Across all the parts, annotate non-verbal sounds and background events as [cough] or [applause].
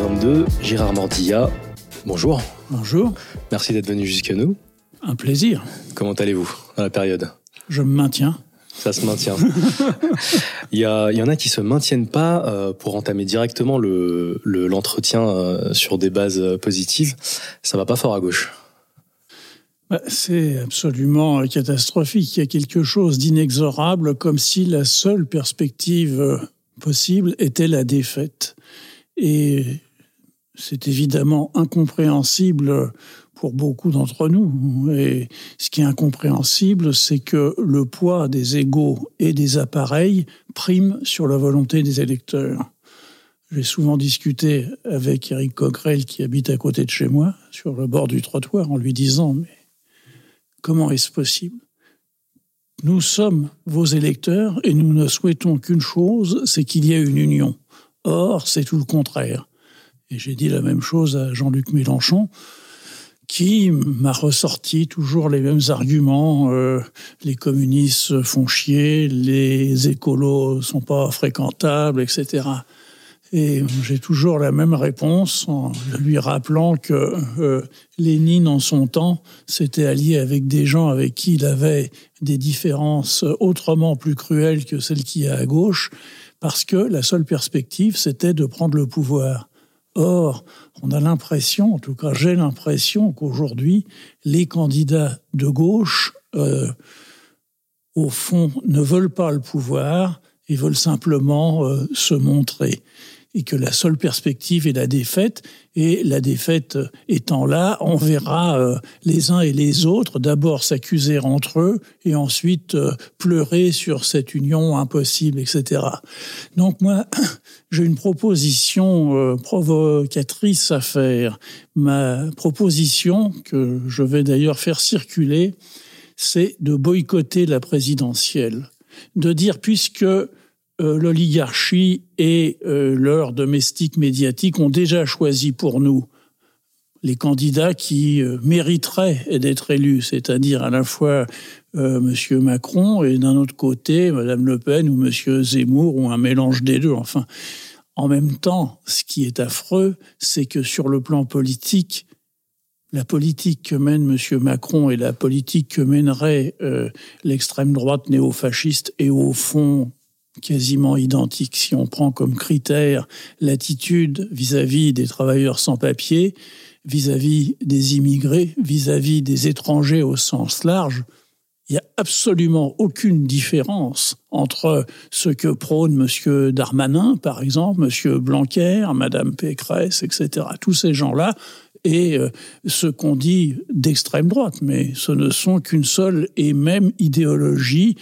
Dialogue épisode 22, Gérard Mordilla. Bonjour. Bonjour. Merci d'être venu jusqu'à nous. Un plaisir. Comment allez-vous à la période? Je me maintiens. Ça se maintient. [laughs] il, y a, il y en a qui se maintiennent pas euh, pour entamer directement le l'entretien euh, sur des bases positives. Ça va pas fort à gauche. Bah, c'est absolument catastrophique. Il y a quelque chose d'inexorable, comme si la seule perspective euh, possible était la défaite. Et c'est évidemment incompréhensible pour beaucoup d'entre nous. Et ce qui est incompréhensible, c'est que le poids des égaux et des appareils prime sur la volonté des électeurs. J'ai souvent discuté avec Eric Coquerel, qui habite à côté de chez moi, sur le bord du trottoir, en lui disant, mais Comment est-ce possible? Nous sommes vos électeurs et nous ne souhaitons qu'une chose, c'est qu'il y ait une union. Or, c'est tout le contraire. Et j'ai dit la même chose à Jean-Luc Mélenchon, qui m'a ressorti toujours les mêmes arguments. Euh, les communistes font chier, les écolos sont pas fréquentables, etc. Et j'ai toujours la même réponse en lui rappelant que euh, Lénine, en son temps, s'était allié avec des gens avec qui il avait des différences autrement plus cruelles que celles qu'il y a à gauche, parce que la seule perspective, c'était de prendre le pouvoir. Or, on a l'impression, en tout cas j'ai l'impression qu'aujourd'hui, les candidats de gauche, euh, au fond, ne veulent pas le pouvoir, ils veulent simplement euh, se montrer et que la seule perspective est la défaite. Et la défaite étant là, on verra euh, les uns et les autres d'abord s'accuser entre eux et ensuite euh, pleurer sur cette union impossible, etc. Donc moi, [clears throat] j'ai une proposition euh, provocatrice à faire. Ma proposition, que je vais d'ailleurs faire circuler, c'est de boycotter la présidentielle. De dire, puisque euh, l'oligarchie et euh, leurs domestiques médiatiques ont déjà choisi pour nous les candidats qui euh, mériteraient d'être élus, c'est-à-dire à la fois M. Macron et d'un autre côté Mme Le Pen ou M. Zemmour ou un mélange des deux. Enfin, en même temps, ce qui est affreux, c'est que sur le plan politique, la politique que mène M. Macron et la politique que mènerait l'extrême droite néo-fasciste est au fond quasiment identique si on prend comme critère l'attitude vis-à-vis des travailleurs sans papier, vis-à-vis des immigrés, vis-à-vis des étrangers au sens large. Il n'y a absolument aucune différence entre ce que prône M. Darmanin, par exemple, M. Blanquer, Mme Pécresse, etc., tous ces gens-là, et euh, ce qu'on dit d'extrême droite. Mais ce ne sont qu'une seule et même idéologie.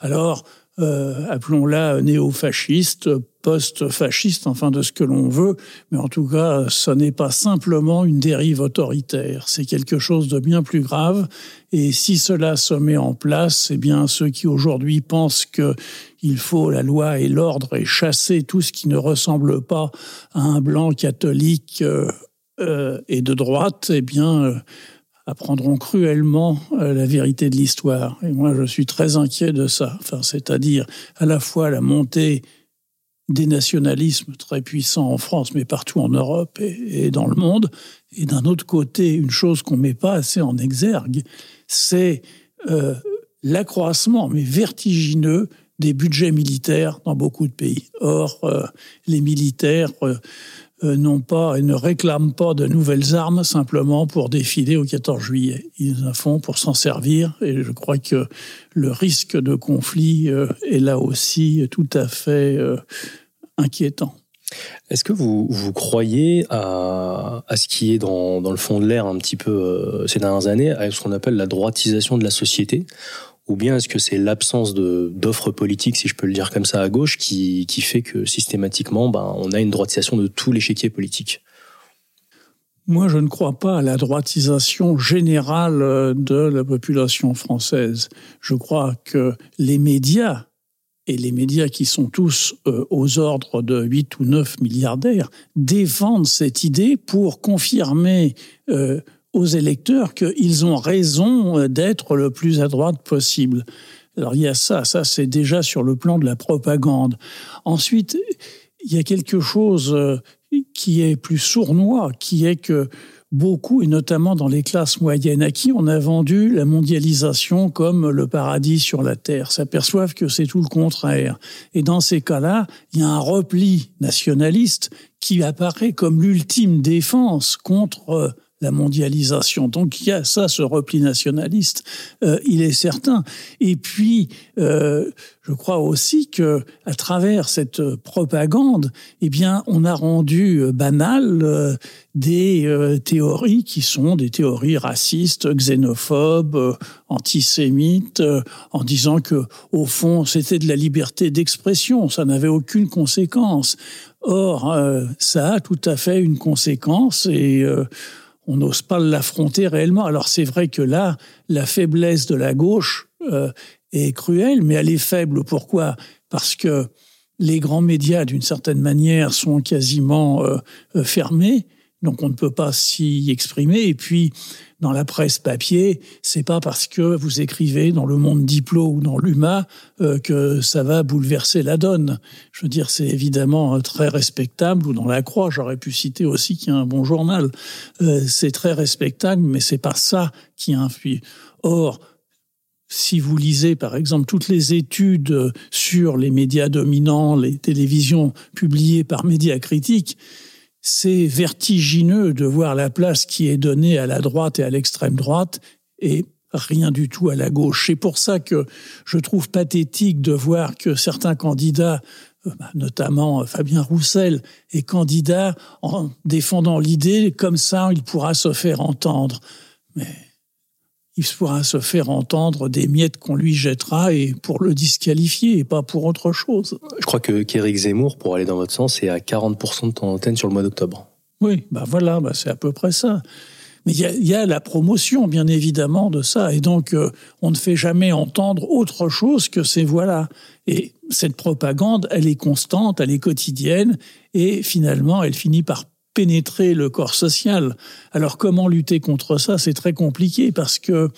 Alors, euh, appelons-la néo-fasciste, post-fasciste, enfin de ce que l'on veut, mais en tout cas, ce n'est pas simplement une dérive autoritaire, c'est quelque chose de bien plus grave, et si cela se met en place, eh bien ceux qui aujourd'hui pensent qu'il faut la loi et l'ordre et chasser tout ce qui ne ressemble pas à un blanc catholique euh, euh, et de droite, eh bien apprendront cruellement euh, la vérité de l'histoire. Et moi, je suis très inquiet de ça. Enfin, c'est-à-dire à la fois la montée des nationalismes très puissants en France, mais partout en Europe et, dans le monde. Et d'un autre côté, une chose qu'on ne met pas assez en exergue, c'est euh, l'accroissement, mais vertigineux, des budgets militaires dans beaucoup de pays. Or, euh, les militaires n'ont pas et ne réclament pas de nouvelles armes simplement pour défiler au 14 juillet. Ils en font pour s'en servir et je crois que le risque de conflit euh, est là aussi tout à fait euh, inquiétant. Est-ce que vous, vous croyez à, à, ce qui est dans, dans le fond de l'air un petit peu ces dernières années, à ce qu'on appelle la droitisation de la société? Ou bien est-ce que c'est l'absence d'offres politiques, si je peux le dire comme ça, à gauche, qui, qui fait que systématiquement, ben, on a une droitisation de tout l'échiquier politique moi, je ne crois pas à la droitisation générale euh, de la population française. Je crois que les médias, et les médias qui sont tous euh, aux ordres de 8 ou 9 milliardaires, défendent cette idée pour confirmer euh, aux électeurs qu'ils ont raison euh, d'être le plus à droite possible. Alors il y a ça, ça c'est déjà sur le plan de la propagande. Ensuite, il y a quelque chose euh, qui est plus sournois, qui est que beaucoup, et notamment dans les classes moyennes, à qui on a vendu la mondialisation comme le paradis sur la Terre, s'aperçoivent que c'est tout le contraire. Et dans ces cas-là, il y a un repli nationaliste qui apparaît comme l'ultime défense contre la mondialisation. Donc il y a ça, ce repli nationaliste, euh, il est certain. Et puis, euh, je crois aussi que à travers cette propagande, eh bien, on a rendu euh, banal des théories qui sont des théories racistes, xénophobes, antisémites, en disant que au fond, c'était de la liberté d'expression, ça n'avait aucune conséquence. Or, ça a tout à fait une conséquence et on n'ose pas l'affronter réellement. Alors c'est vrai que là, la faiblesse de la gauche euh, est cruelle, mais elle est faible. Pourquoi? Parce que les grands médias, d'une certaine manière, sont quasiment euh, euh, fermés, donc on ne peut pas s'y exprimer. Et puis, dans la presse papier, c'est pas parce que vous écrivez dans le Monde Diplo ou dans l'UMA euh, que ça va bouleverser la donne. Je veux dire, c'est évidemment euh, très respectable. Ou dans la Croix, j'aurais pu citer aussi qu'il y a un bon journal. Euh, c'est très respectable, mais c'est pas ça qui influe. Or, si vous lisez par exemple toutes les études sur les médias dominants, les télévisions publiées par Média Critique, c'est vertigineux de voir la place qui est donnée à la droite et à l'extrême droite et rien du tout à la gauche. C'est pour ça que je trouve pathétique de voir que certains candidats, euh, bah, notamment Fabien Roussel, est candidat en défendant l'idée comme ça il pourra se faire entendre. Mais il pourra se faire entendre des miettes qu'on lui jettera et pour le disqualifier et pas pour autre chose. Je crois que qu'Éric Zemmour, pour aller dans votre sens, est à 40% de temps d'antenne sur le mois d'octobre. Oui, bah voilà, bah c'est à peu près ça. Mais il y a, la promotion, bien évidemment, de ça. Et donc, euh, on ne fait jamais entendre autre chose que ces voix-là. Et cette propagande, elle est constante, elle est quotidienne, et finalement, elle finit par pénétrer le corps social. Alors comment lutter contre ça? C'est très compliqué parce que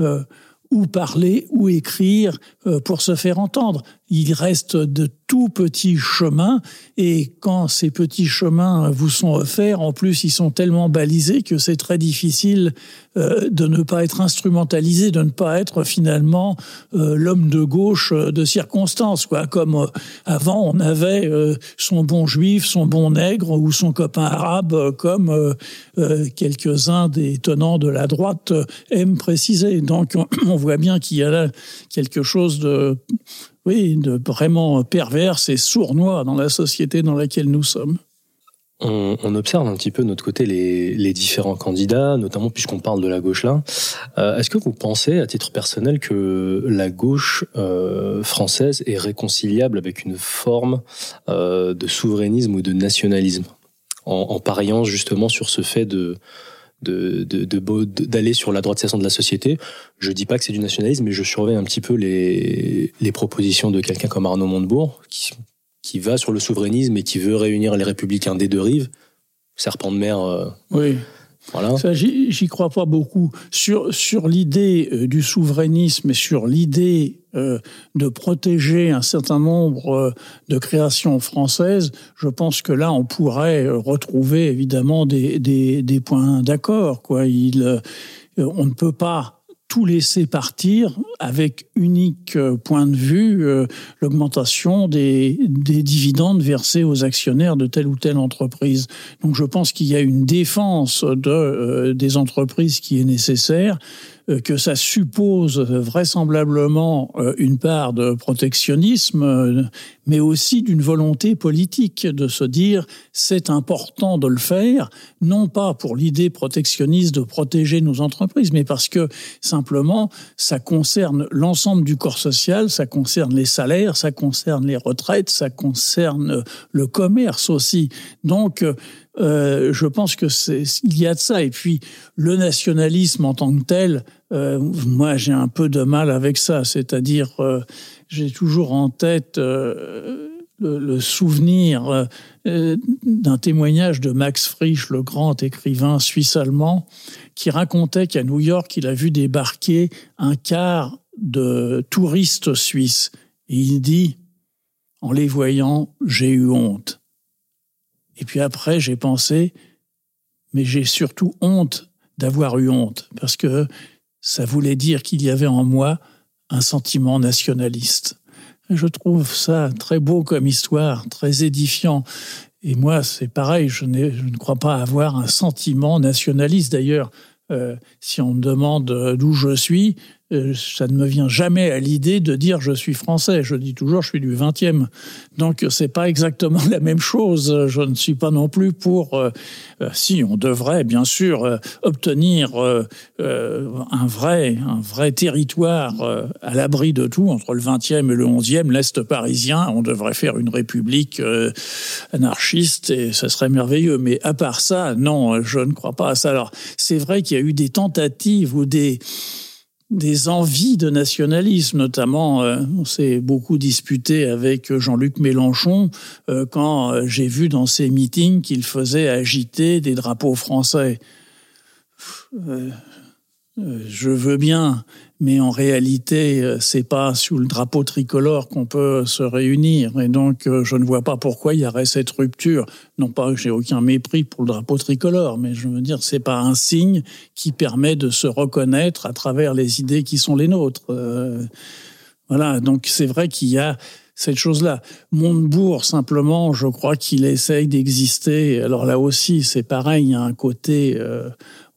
euh, ou parler ou écrire euh, pour se faire entendre. Il reste de tout petits chemins et quand ces petits chemins vous sont offerts, en plus ils sont tellement balisés que c'est très difficile euh, de ne pas être instrumentalisé, de ne pas être finalement euh, l'homme de gauche de circonstance, quoi. Comme avant on avait son bon juif, son bon nègre ou son copain arabe, comme quelques-uns des tenants de la droite aiment préciser. Donc on, [clears throat] on voit bien qu'il y a là quelque chose de, oui, vraiment pervers et sournois dans la société dans laquelle nous sommes. On, observe un petit peu de notre côté les, différents candidats, notamment puisqu'on parle de la gauche là. Euh, est-ce que vous pensez, à titre personnel, que la gauche euh, française est réconciliable avec une forme euh, de souverainisme ou de nationalisme, en, pariant justement sur ce fait de de, d'aller sur la droitisation de la société. Je dis pas que c'est du nationalisme, mais je surveille un petit peu les, les propositions de quelqu'un comme Arnaud Montebourg, qui, qui va sur le souverainisme et qui veut réunir les républicains des deux rives. Serpent de mer. Euh, oui. Voilà. j'y crois pas beaucoup. Sur, sur l'idée euh, du souverainisme et sur l'idée euh, de protéger un certain nombre euh, de créations françaises, je pense que là, on pourrait retrouver évidemment des, points d'accord. On ne peut pas tout laisser partir avec unique euh, point de vue euh, l'augmentation des, des, dividendes versés aux actionnaires de telle ou telle entreprise. Donc je pense qu'il y a une défense de, euh, des entreprises qui est nécessaire euh, que ça suppose vraisemblablement euh, une part de protectionnisme, euh, mais aussi d'une volonté politique de se dire c'est important de le faire, non pas pour l'idée protectionniste de protéger nos entreprises, mais parce que simplement ça concerne l'ensemble du corps social, ça concerne les salaires, ça concerne les retraites, ça concerne le commerce aussi. Donc euh, je pense que c'est il y a de ça. Et puis le nationalisme en tant que tel, euh, moi j'ai un peu de mal avec ça. C'est-à-dire, euh, j'ai toujours en tête le, le, souvenir d'un témoignage de Max Frisch, le grand écrivain suisse-allemand, qui racontait qu'à New York, il a vu débarquer un quart de touristes suisses. Et il dit, en les voyant, j'ai eu honte. Et puis après, j'ai pensé, mais j'ai surtout honte d'avoir eu honte, parce que ça voulait dire qu'il y avait en moi un sentiment nationaliste. Je trouve ça très beau comme histoire, très édifiant. Et moi, c'est pareil, je, ne crois pas avoir un sentiment nationaliste. D'ailleurs, euh, si on me demande d'où je suis, euh, ça ne me vient jamais à l'idée de dire je suis français. Je dis toujours je suis du 20e. Donc c'est pas exactement [laughs] la même chose. Je ne suis pas non plus pour euh, euh, si on devrait bien sûr obtenir un vrai un vrai territoire à l'abri de tout entre le 20e et le 11e l'est parisien, on devrait faire une république anarchiste et ça serait merveilleux mais à part ça, non, je ne crois pas à ça. Alors, c'est vrai qu'il y a eu des tentatives ou des des envies de nationalisme, notamment euh, on s'est beaucoup disputé avec Jean-Luc Mélenchon euh, quand euh, j'ai vu dans ses meetings qu'il faisait agiter des drapeaux français. Je veux bien mais en réalité, euh, c'est pas sous le drapeau tricolore qu'on peut se réunir. Et donc, euh, je ne vois pas pourquoi il y aurait cette rupture. Non pas que j'ai aucun mépris pour le drapeau tricolore, mais je veux dire, c'est pas un signe qui permet de se reconnaître à travers les idées qui sont les nôtres. Euh, voilà. Donc, c'est vrai qu'il y a cette chose-là. Montebourg, simplement, je crois qu'il essaye d'exister. Alors là aussi, c'est pareil, il y a un côté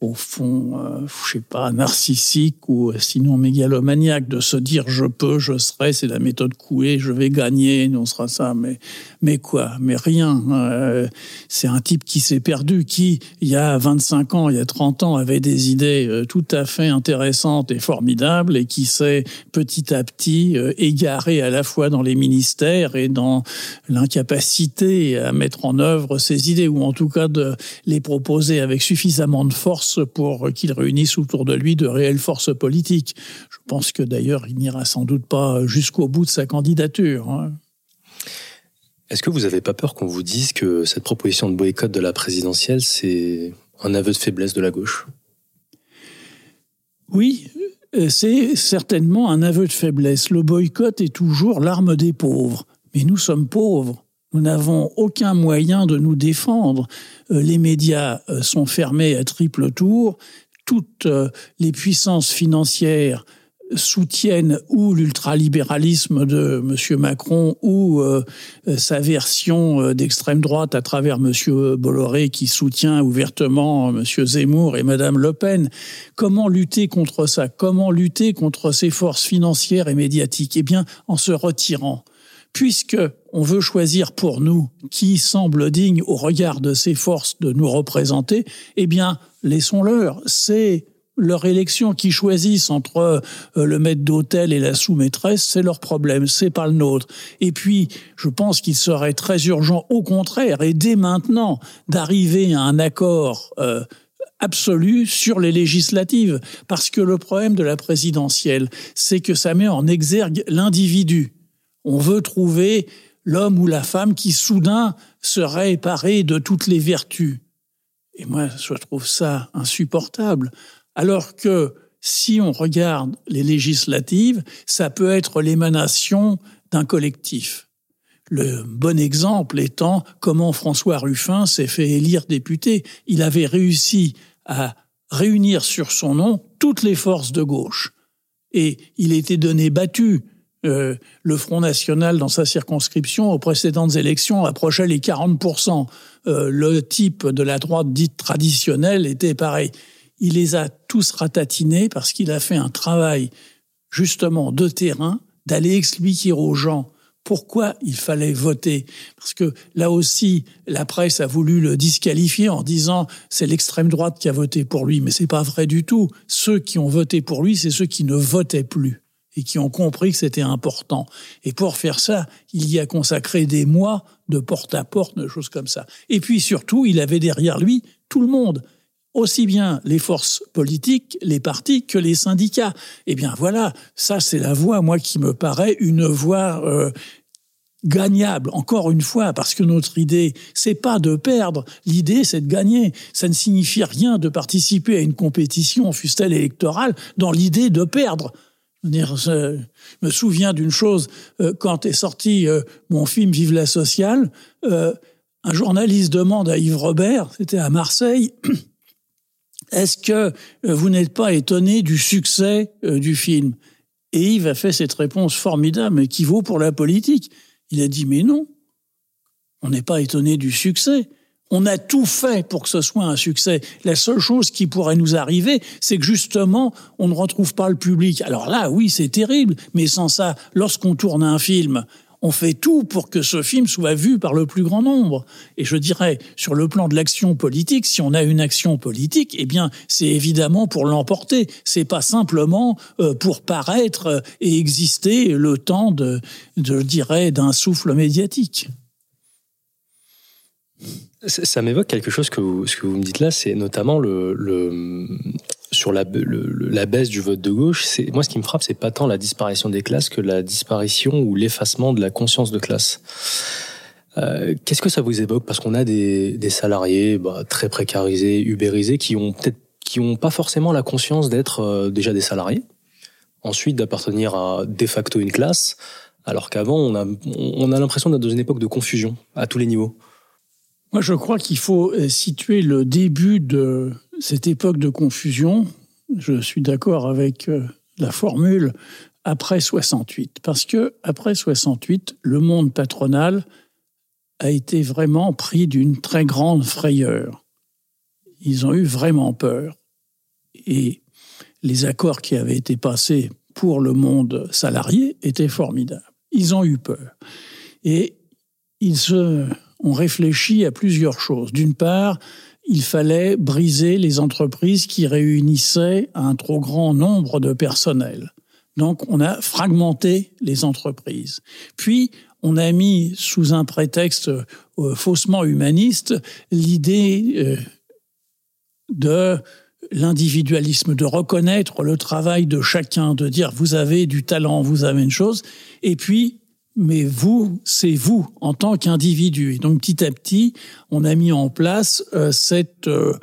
au fond, euh, je sais pas, narcissique ou sinon mégalomaniaque, de se dire je peux, je serai, c'est la méthode couée, je vais gagner, on sera ça, mais mais quoi, mais rien. Euh, c'est un type qui s'est perdu, qui il y a 25 ans, il y a 30 ans, avait des idées euh, tout à fait intéressantes et formidables et qui s'est petit à petit euh, égaré à la fois dans les ministères et dans l'incapacité à mettre en œuvre ses idées ou en tout cas de les proposer avec suffisamment de force pour qu'il réunisse autour de lui de réelles forces politiques. Je pense que d'ailleurs, il n'ira sans doute pas jusqu'au bout de sa candidature. Hein. Est-ce que vous n'avez pas peur qu'on vous dise que cette proposition de boycott de la présidentielle, c'est un aveu de faiblesse de la gauche? Oui, c'est certainement un aveu de faiblesse. Le boycott est toujours l'arme des pauvres. Mais nous sommes pauvres. Nous n'avons aucun moyen de nous défendre. Euh, les médias euh, sont fermés à triple tour. Toutes euh, les puissances financières soutiennent ou l'ultralibéralisme de M. Macron ou sa version d'extrême droite à travers M. Bolloré qui soutient ouvertement M. Zemmour et Mme Le Pen. Comment lutter contre ça? Comment lutter contre ces forces financières et médiatiques? Eh bien, en se retirant puisque on veut choisir pour nous qui semble digne au regard de ces forces de nous représenter, eh bien, laissons-leur. C'est leur élection qui choisissent entre euh, le maître d'hôtel et la sous-maîtresse, c'est leur problème, c'est pas le nôtre. Et puis, je pense qu'il serait très urgent, au contraire, et dès maintenant, d'arriver à un accord euh, absolu sur les législatives, parce que le problème de la présidentielle, c'est que ça met en exergue l'individu on veut trouver l'homme ou la femme qui soudain serait paré de toutes les vertus. Et moi, je trouve ça insupportable. Alors que si on regarde les législatives, ça peut être l'émanation d'un collectif. Le bon exemple étant comment François Ruffin s'est fait élire député. Il avait réussi à réunir sur son nom toutes les forces de gauche. Et il était donné battu euh, le Front National, dans sa circonscription, aux précédentes élections, approchait les 40%. Euh, le type de la droite dite traditionnelle était pareil. Il les a tous ratatinés parce qu'il a fait un travail justement de terrain, d'aller expliquer aux gens pourquoi il fallait voter. Parce que là aussi, la presse a voulu le disqualifier en disant c'est l'extrême droite qui a voté pour lui. Mais c'est pas vrai du tout. Ceux qui ont voté pour lui, c'est ceux qui ne votaient plus et qui ont compris que c'était important. Et pour faire ça, il y a consacré des mois de porte-à-porte, de choses comme ça. Et puis surtout, il avait derrière lui tout le monde aussi bien les forces politiques, les partis que les syndicats. Eh bien voilà, ça c'est la voie, moi, qui me paraît une voie euh, gagnable. Encore une fois, parce que notre idée, c'est pas de perdre. L'idée, c'est de gagner. Ça ne signifie rien de participer à une compétition, fût-elle électorale, dans l'idée de perdre. Je me souviens d'une chose, euh, quand est sorti euh, mon film Vive la sociale, euh, un journaliste demande à Yves Robert, c'était à Marseille, [clears throat] est-ce que euh, vous n'êtes pas étonné du succès euh, du film? Et Yves a fait cette réponse formidable qui vaut pour la politique? Il a dit mais non, on n'est pas étonné du succès. On a tout fait pour que ce soit un succès. La seule chose qui pourrait nous arriver, c'est que justement, on ne retrouve pas le public. Alors là, oui, c'est terrible, mais sans ça, lorsqu'on tourne un film, on fait tout pour que ce film soit vu par le plus grand nombre. Et je dirais, sur le plan de l'action politique, si on a une action politique, eh bien, c'est évidemment pour l'emporter. C'est pas simplement euh, pour paraître et exister le temps de, je dirais, d'un souffle médiatique. Ça m'évoque quelque chose que vous, ce que vous me dites là, c'est notamment le, sur la, la, baisse du vote de gauche. C'est moi ce qui me frappe, c'est pas tant la disparition des classes que la disparition ou l'effacement de la conscience de classe. Euh, Qu'est-ce que ça vous évoque? Parce qu'on a des, des salariés bah, très précarisés, ubérisés, qui ont peut-être qui ont pas forcément la conscience d'être euh, déjà des salariés, ensuite d'appartenir à de facto une classe, alors qu'avant on a on a l'impression d'être dans une époque de confusion à tous les niveaux. Moi, je crois qu'il faut euh, situer le début de cette époque de confusion. Je suis d'accord avec euh, la formule après 68, parce que après 68, le monde patronal a été vraiment pris d'une très grande frayeur. Ils ont eu vraiment peur. Et les accords qui avaient été passés pour le monde salarié étaient formidables. Ils ont eu peur. Et ils se on réfléchit à plusieurs choses. D'une part, il fallait briser les entreprises qui réunissaient un trop grand nombre de personnel. Donc on a fragmenté les entreprises. Puis on a mis sous un prétexte euh, faussement humaniste l'idée euh, de l'individualisme, de reconnaître le travail de chacun, de dire vous avez du talent, vous avez une chose, et puis mais vous, c'est vous en tant qu'individu. Et donc petit à petit, on a mis en place euh, cette euh,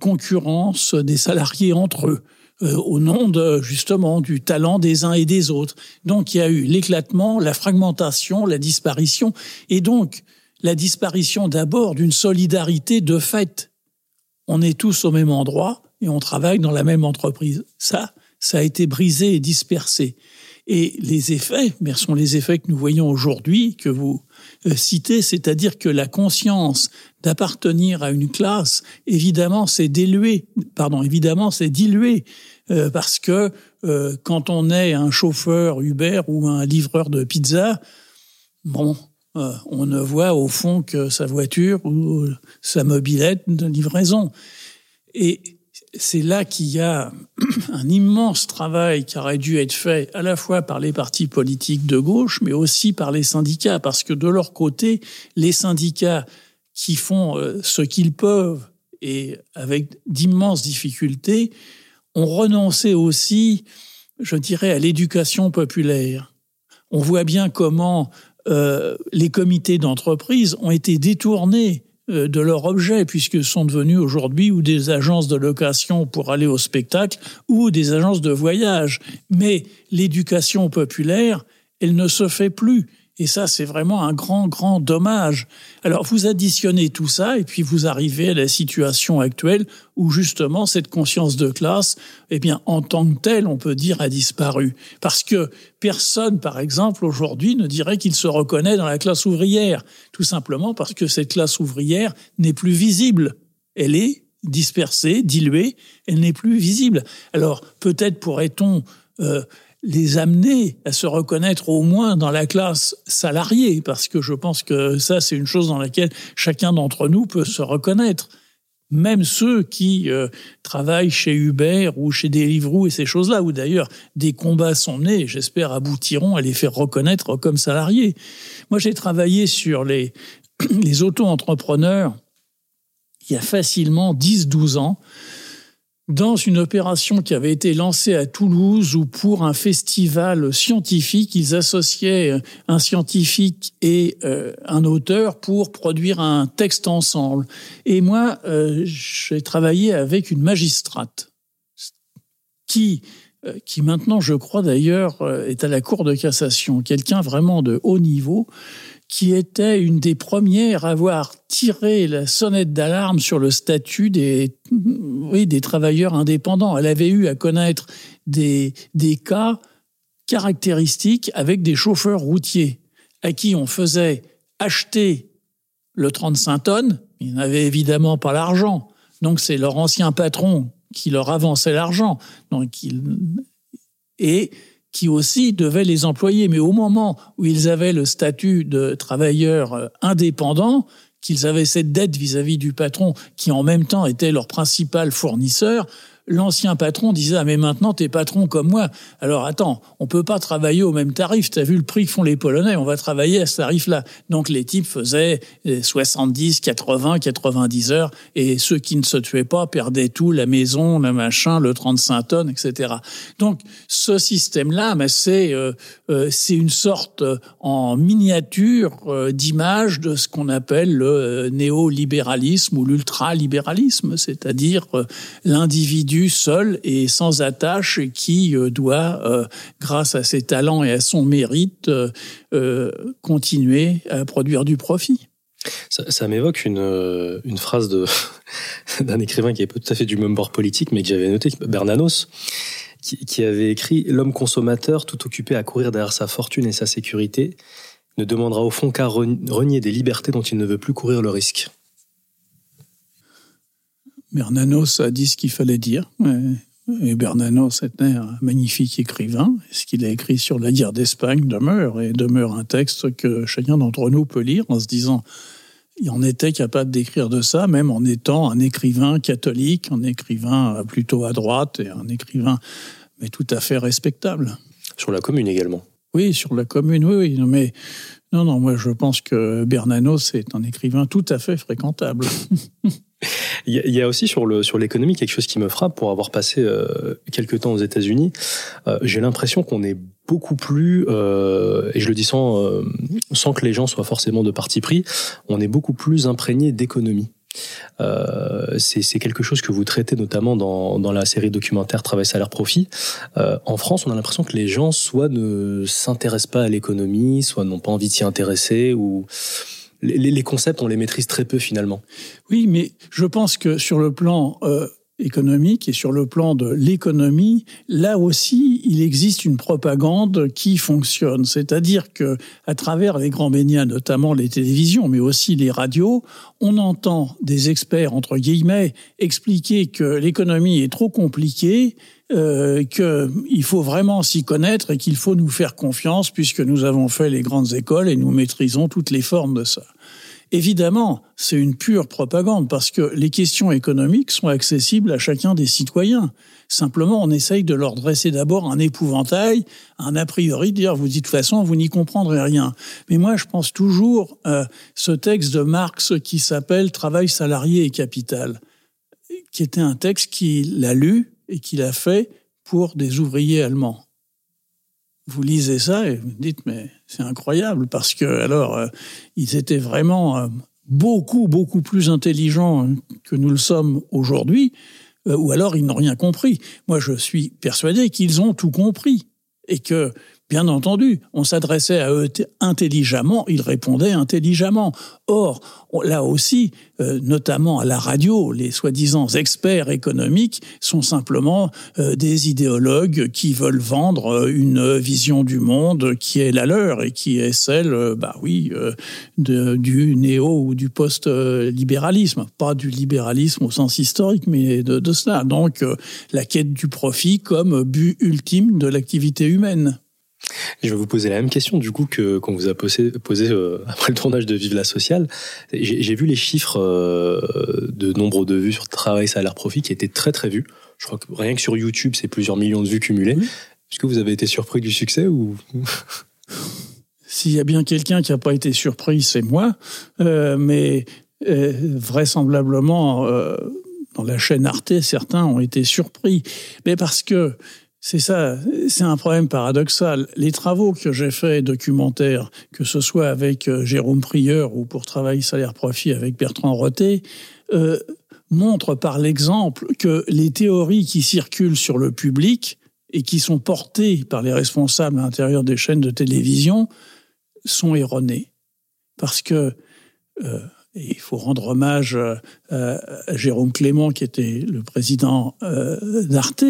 concurrence des salariés entre eux euh, au nom de justement du talent des uns et des autres. Donc il y a eu l'éclatement, la fragmentation, la disparition, et donc la disparition d'abord d'une solidarité de fait. On est tous au même endroit et on travaille dans la même entreprise. Ça, ça a été brisé et dispersé. Et les effets, mais sont les effets que nous voyons aujourd'hui, que vous euh, citez, c'est-à-dire que la conscience d'appartenir à une classe, évidemment, c'est dilué, pardon, évidemment, c'est dilué, euh, parce que euh, quand on est un chauffeur Uber ou un livreur de pizza, bon, on ne voit au fond que sa voiture ou sa mobilette de livraison. Et c'est là qu'il y a [clears throat] un immense travail qui aurait dû être fait à la fois par les partis politiques de gauche, mais aussi par les syndicats, parce que de leur côté, les syndicats qui font euh, ce qu'ils peuvent et avec d'immenses difficultés, ont renoncé aussi, je dirais, à l'éducation populaire. On voit bien comment euh, les comités d'entreprise ont été détournés de leur objet, puisque sont devenus aujourd'hui ou des agences de location pour aller au spectacle ou des agences de voyage. Mais l'éducation populaire, elle ne se fait plus. Et ça, c'est vraiment un grand, grand dommage. Alors, vous additionnez tout ça et puis vous arrivez à la situation actuelle où justement cette conscience de classe, eh bien, en tant que telle, on peut dire, a disparu. Parce que personne, par exemple, aujourd'hui ne dirait qu'il se reconnaît dans la classe ouvrière. Tout simplement parce que cette classe ouvrière n'est plus visible. Elle est dispersée, diluée, elle n'est plus visible. Alors, peut-être pourrait-on euh, les amener à se reconnaître au moins dans la classe salariée, parce que je pense que ça, c'est une chose dans laquelle chacun d'entre nous peut se reconnaître. Même ceux qui euh, travaillent chez Uber ou chez Deliveroo et ces choses-là, où d'ailleurs des combats sont nés, j'espère aboutiront à les faire reconnaître comme salariés. Moi, j'ai travaillé sur les, [clears throat] les auto-entrepreneurs il y a facilement 10-12 ans dans une opération qui avait été lancée à Toulouse où pour un festival scientifique, ils associaient un scientifique et euh, un auteur pour produire un texte ensemble. Et moi, euh, j'ai travaillé avec une magistrate qui, euh, qui maintenant, je crois d'ailleurs, est à la Cour de cassation, quelqu'un vraiment de haut niveau qui était une des premières à avoir tiré la sonnette d'alarme sur le statut des, oui, des travailleurs indépendants. Elle avait eu à connaître des, des cas caractéristiques avec des chauffeurs routiers à qui on faisait acheter le 35 tonnes. Ils n'avaient évidemment pas l'argent. Donc c'est leur ancien patron qui leur avançait l'argent. Donc il... Et qui aussi devaient les employer. Mais au moment où ils avaient le statut de travailleurs euh, indépendants, qu'ils avaient cette dette vis-à-vis du patron qui en même temps était leur principal fournisseur, l'ancien patron disait ah mais maintenant t'es patron comme moi. Alors attends, on peut pas travailler au même tarif. T'as vu le prix que font les Polonais? On va travailler à ce tarif-là. Donc les types faisaient 70, 80, 90 heures et ceux qui ne se tuaient pas perdaient tout, la maison, le machin, le 35 tonnes, etc. Donc ce système-là, c'est euh, euh, c'est une sorte euh, en miniature d'image de ce qu'on appelle le néolibéralisme ou l'ultralibéralisme, c'est-à-dire l'individu seul et sans attache qui euh, doit, euh, grâce à ses talents et à son mérite, euh, continuer à produire du profit. Ça, m'évoque une, phrase [laughs] d'un écrivain qui est tout à fait du même bord politique, mais que j'avais noté, Bernanos, qui avait écrit L'homme consommateur, tout occupé à courir derrière sa fortune et sa sécurité, ne demandera au fond qu'à renier des libertés dont il ne veut plus courir le risque. Bernanos a dit ce qu'il fallait dire. Et Bernanos était un magnifique écrivain. Ce qu'il a écrit sur la guerre d'Espagne demeure, et demeure un texte que chacun d'entre nous peut lire en se disant il en était capable d'écrire de ça, même en étant un écrivain catholique, un écrivain plutôt à droite et un écrivain mais tout à fait respectable. Sur la commune également. Oui, sur la commune, oui, oui. Mais non, non, moi je pense que Bernanos est un écrivain tout à fait fréquentable. [laughs] [laughs] Il y, a aussi sur le sur l'économie quelque chose qui me frappe pour avoir passé euh, quelques temps aux États-Unis. Euh, j'ai l'impression qu'on est beaucoup plus, euh, et je le dis sans euh, sans que les gens soient forcément de parti pris, on est beaucoup plus imprégné d'économie. Euh, c'est quelque chose que vous traitez notamment dans, dans la série documentaire Travail, salaire, profit. Euh, en France, on a l'impression que les gens soit ne s'intéressent pas à l'économie, soit n'ont pas envie de s'y intéresser, ou les, concepts, on les maîtrise très peu finalement. Oui, mais je pense que sur le plan euh, économique et sur le plan de l'économie, là aussi, il existe une propagande qui fonctionne. C'est-à-dire que, à travers les grands médias, notamment les télévisions, mais aussi les radios, on entend des experts, entre guillemets, expliquer que l'économie est trop compliquée, euh, qu'il faut vraiment s'y connaître et qu'il faut nous faire confiance puisque nous avons fait les grandes écoles et nous maîtrisons toutes les formes de ça. Évidemment, c'est une pure propagande parce que les questions économiques sont accessibles à chacun des citoyens. Simplement, on essaye de leur dresser d'abord un épouvantail, un a priori, dire, vous dites de toute façon, vous n'y comprendrez rien. Mais moi, je pense toujours à ce texte de Marx qui s'appelle Travail salarié et capital, qui était un texte qu'il a lu et qu'il a fait pour des ouvriers allemands vous lisez ça et vous dites mais c'est incroyable parce que alors euh, ils étaient vraiment euh, beaucoup beaucoup plus intelligents que nous le sommes aujourd'hui euh, ou alors ils n'ont rien compris. Moi je suis persuadé qu'ils ont tout compris et que Bien entendu, on s'adressait à eux intelligemment, ils répondaient intelligemment. Or, là aussi, euh, notamment à la radio, les soi-disant experts économiques sont simplement euh, des idéologues qui veulent vendre euh, une vision du monde qui est la leur et qui est celle, bah oui, du néo ou du post-libéralisme, pas du libéralisme au sens historique, mais de, de cela. Donc, la quête du profit comme but ultime de l'activité humaine. Je vais vous poser la même question du coup que qu'on vous a posé, posé euh, après le tournage de Vive la sociale. J'ai vu les chiffres euh, de nombre de vues sur travail, salaire, profit qui étaient très très vus. Je crois que rien que sur YouTube, c'est plusieurs millions de vues cumulées. Est-ce que vous avez été surpris du succès ou? [laughs] S'il y a bien quelqu'un qui n'a pas été surpris, c'est moi. Euh, mais vraisemblablement, dans la chaîne Arte, certains ont été surpris. Mais parce que c'est ça, c'est un problème paradoxal. Les travaux que j'ai faits documentaires, que ce soit avec euh, Jérôme Prieur ou pour Travail Salaire Profit avec Bertrand Roté, euh, montrent par l'exemple que les théories qui circulent sur le public et qui sont portées par les responsables à l'intérieur des chaînes de télévision sont erronées. parce que il faut rendre hommage à Jérôme Clément, qui était le président d'Arte.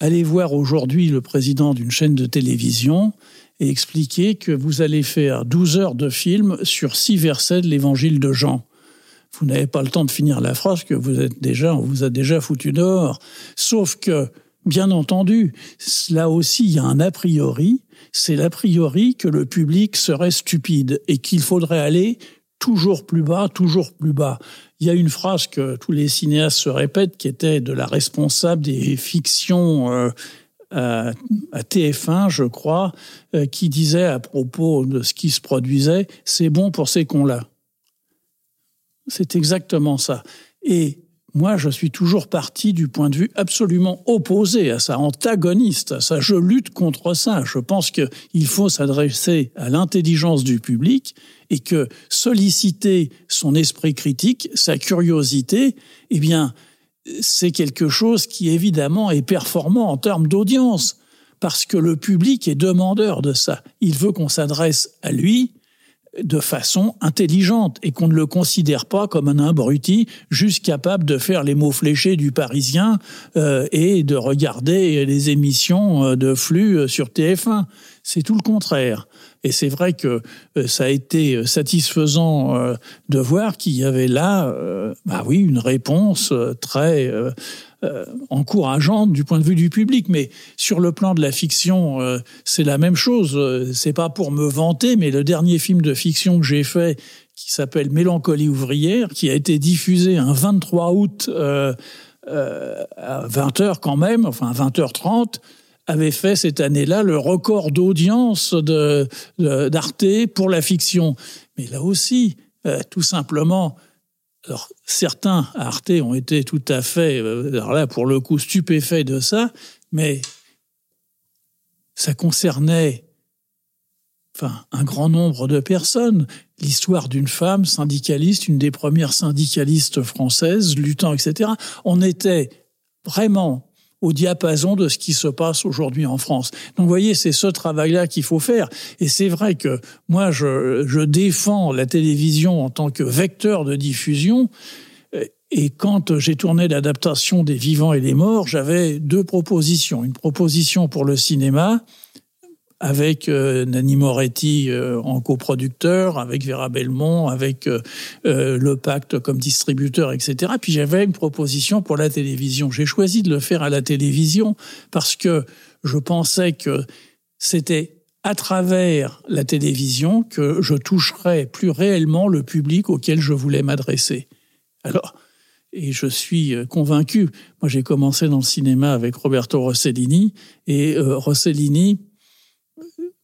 allez voir aujourd'hui le président d'une chaîne de télévision et expliquer que vous allez faire 12 heures de film sur six versets de l'évangile de Jean. Vous n'avez pas le temps de finir la phrase que vous êtes déjà, on vous a déjà foutu dehors. Sauf que, bien entendu, là aussi, il y a un a priori. C'est l'a priori que le public serait stupide et qu'il faudrait aller toujours plus bas, toujours plus bas. Il y a une phrase que tous les cinéastes se répètent qui était de la responsable des fictions euh, à, TF1, je crois, euh, qui disait à propos de ce qui se produisait, c'est bon pour ces cons-là. C'est exactement ça. Et moi, je suis toujours parti du point de vue absolument opposé à ça, antagoniste à ça. Je lutte contre ça. Je pense qu'il faut s'adresser à l'intelligence du public et que solliciter son esprit critique, sa curiosité, eh bien, c'est quelque chose qui évidemment est performant en termes d'audience, parce que le public est demandeur de ça. Il veut qu'on s'adresse à lui de façon intelligente et qu'on ne le considère pas comme un abruti juste capable de faire les mots fléchés du Parisien euh, et de regarder les émissions euh, de flux euh, sur TF1. C'est tout le contraire. Et c'est vrai que euh, ça a été satisfaisant euh, de voir qu'il y avait là, euh, bah oui, une réponse très encourageante du point de vue du public. Mais sur le plan de la fiction, c'est la même chose. C'est pas pour me vanter, mais le dernier film de fiction que j'ai fait, qui s'appelle Mélancolie ouvrière, qui a été diffusé un 23 août à 20h quand même, enfin 20h30, avait fait cette année-là le record d'audience de, d'Arte pour la fiction. Mais là aussi, euh, tout simplement, alors certains à Arte ont été tout à fait, euh, alors là pour le coup, stupéfaits de ça, mais ça concernait enfin, un grand nombre de personnes. L'histoire d'une femme syndicaliste, une des premières syndicalistes françaises, luttant, etc. On était vraiment au diapason de ce qui se passe aujourd'hui en France. Donc vous voyez, c'est ce travail-là qu'il faut faire. Et c'est vrai que moi, je, je défends la télévision en tant que vecteur de diffusion. Et quand j'ai tourné l'adaptation des vivants et des morts, j'avais deux propositions. Une proposition pour le cinéma, avec euh, Nanni Moretti euh, en coproducteur, avec Vera Belmont, avec euh, le Pacte comme distributeur, etc. Puis j'avais une proposition pour la télévision. J'ai choisi de le faire à la télévision parce que je pensais que c'était à travers la télévision que je toucherais plus réellement le public auquel je voulais m'adresser. Alors, et je suis convaincu. Moi, j'ai commencé dans le cinéma avec Roberto Rossellini, et Rossellini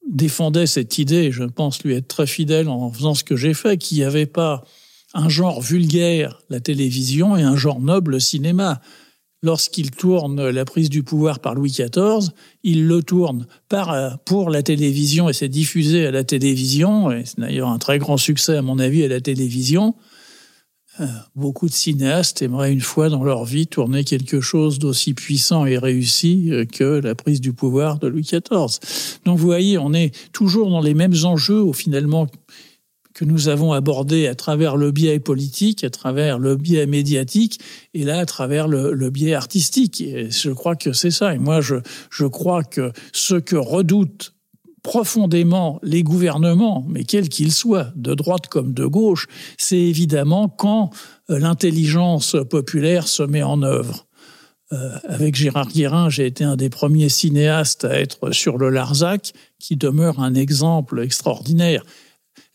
défendait cette idée, je pense lui être très fidèle en faisant ce que j'ai fait, qu'il n'y avait pas un genre vulgaire, la télévision, et un genre noble, le cinéma. Lorsqu'il tourne la prise du pouvoir par Louis XIV, il le tourne par, pour la télévision et c'est diffusé à la télévision, et c'est d'ailleurs un très grand succès à mon avis à la télévision. Euh, beaucoup de cinéastes aimeraient une fois dans leur vie tourner quelque chose d'aussi puissant et réussi euh, que la prise du pouvoir de Louis XIV. Donc vous voyez, on est toujours dans les mêmes enjeux au finalement que nous avons abordés à travers le biais politique, à travers le biais médiatique, et là à travers le, le biais artistique. Et je crois que c'est ça. Et moi, je, je crois que ce que redoutent profondément les gouvernements, mais quels qu'ils soient, de droite comme de gauche, c'est évidemment quand euh, l'intelligence populaire se met en œuvre. Euh, avec Gérard Guérin, j'ai été un des premiers cinéastes à être sur le Larzac, qui demeure un exemple extraordinaire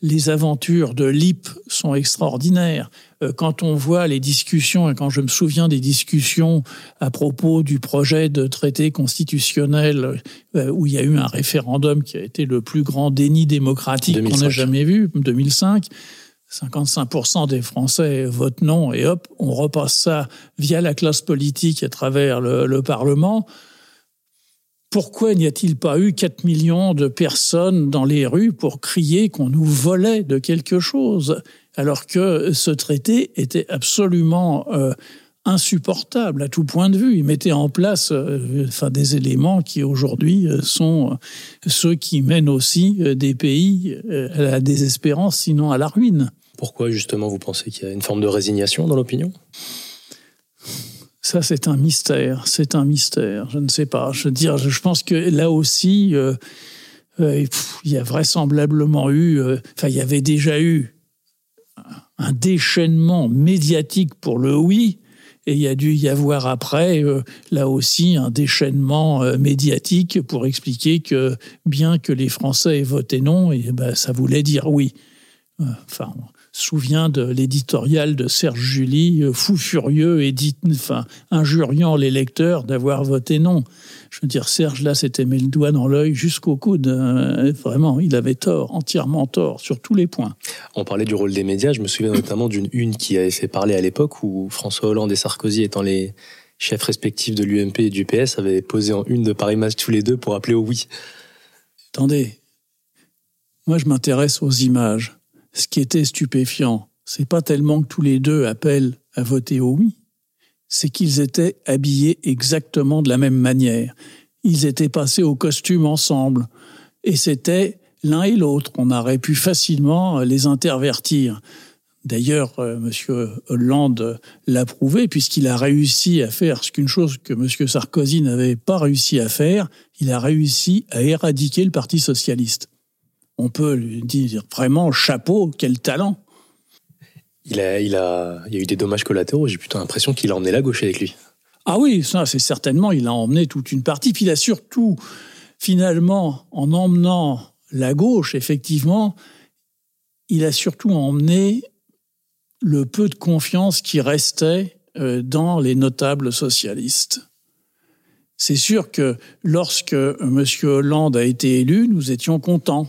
les aventures de Lip sont extraordinaires. Euh, quand on voit les discussions, et quand je me souviens des discussions à propos du projet de traité constitutionnel euh, où il y a eu un référendum qui a été le plus grand déni démocratique qu'on ait jamais vu, 2005, 55% des Français votent non et hop, on repasse ça via la classe politique à travers le, le Parlement pourquoi n'y a-t-il pas eu 4 millions de personnes dans les rues pour crier qu'on nous volait de quelque chose, alors que ce traité était absolument euh, insupportable à tout point de vue? Il mettait en place euh, enfin, des éléments qui aujourd'hui euh, sont ceux qui mènent aussi des pays à la désespérance, sinon à la ruine. Pourquoi justement vous pensez qu'il y a une forme de résignation dans l'opinion? Ça, c'est un mystère. C'est un mystère. Je ne sais pas. Je dire, je pense que là aussi, il y a vraisemblablement eu, enfin, il y avait déjà eu un déchaînement médiatique pour le oui, et il y a dû y avoir après, euh, là aussi, un déchaînement euh, médiatique pour expliquer que bien que les Français aient voté non, et ben, ça voulait dire oui. Euh, enfin, souvient de l'éditorial de Serge Julie, euh, fou furieux et dit, enfin, injuriant les lecteurs d'avoir voté non. Je veux dire, Serge, là, s'était mis le doigt dans l'œil jusqu'au coude. Euh, vraiment, il avait tort, entièrement tort, sur tous les points. On parlait du rôle des médias. Je me souviens [coughs] notamment d'une une qui avait fait parler à l'époque où François Hollande et Sarkozy, étant les chefs respectifs de l'UMP et du PS, avaient posé en une de Paris Match tous les deux pour appeler au oui. Attendez, moi je m'intéresse aux images ce qui était stupéfiant, c'est pas tellement que tous les deux appellent à voter oui, c'est qu'ils étaient habillés exactement de la même manière. Ils étaient passés au costume ensemble. Et c'était l'un et l'autre. On aurait pu facilement les intervertir. D'ailleurs, euh, M. Hollande l'a prouvé puisqu'il a réussi à faire ce qu'une chose que M. Sarkozy n'avait pas réussi à faire, il a réussi à éradiquer le Parti socialiste on peut lui dire vraiment chapeau, quel talent. Il a, il a, il y a eu des dommages collatéraux. J'ai plutôt l'impression qu'il a emmené la gauche avec lui. Ah oui, ça c'est certainement. Il a emmené toute une partie. Puis il a surtout, finalement, en emmenant la gauche, effectivement, il a surtout emmené le peu de confiance qui restait euh, dans les notables socialistes. C'est sûr que lorsque M. Hollande a été élu, nous étions contents.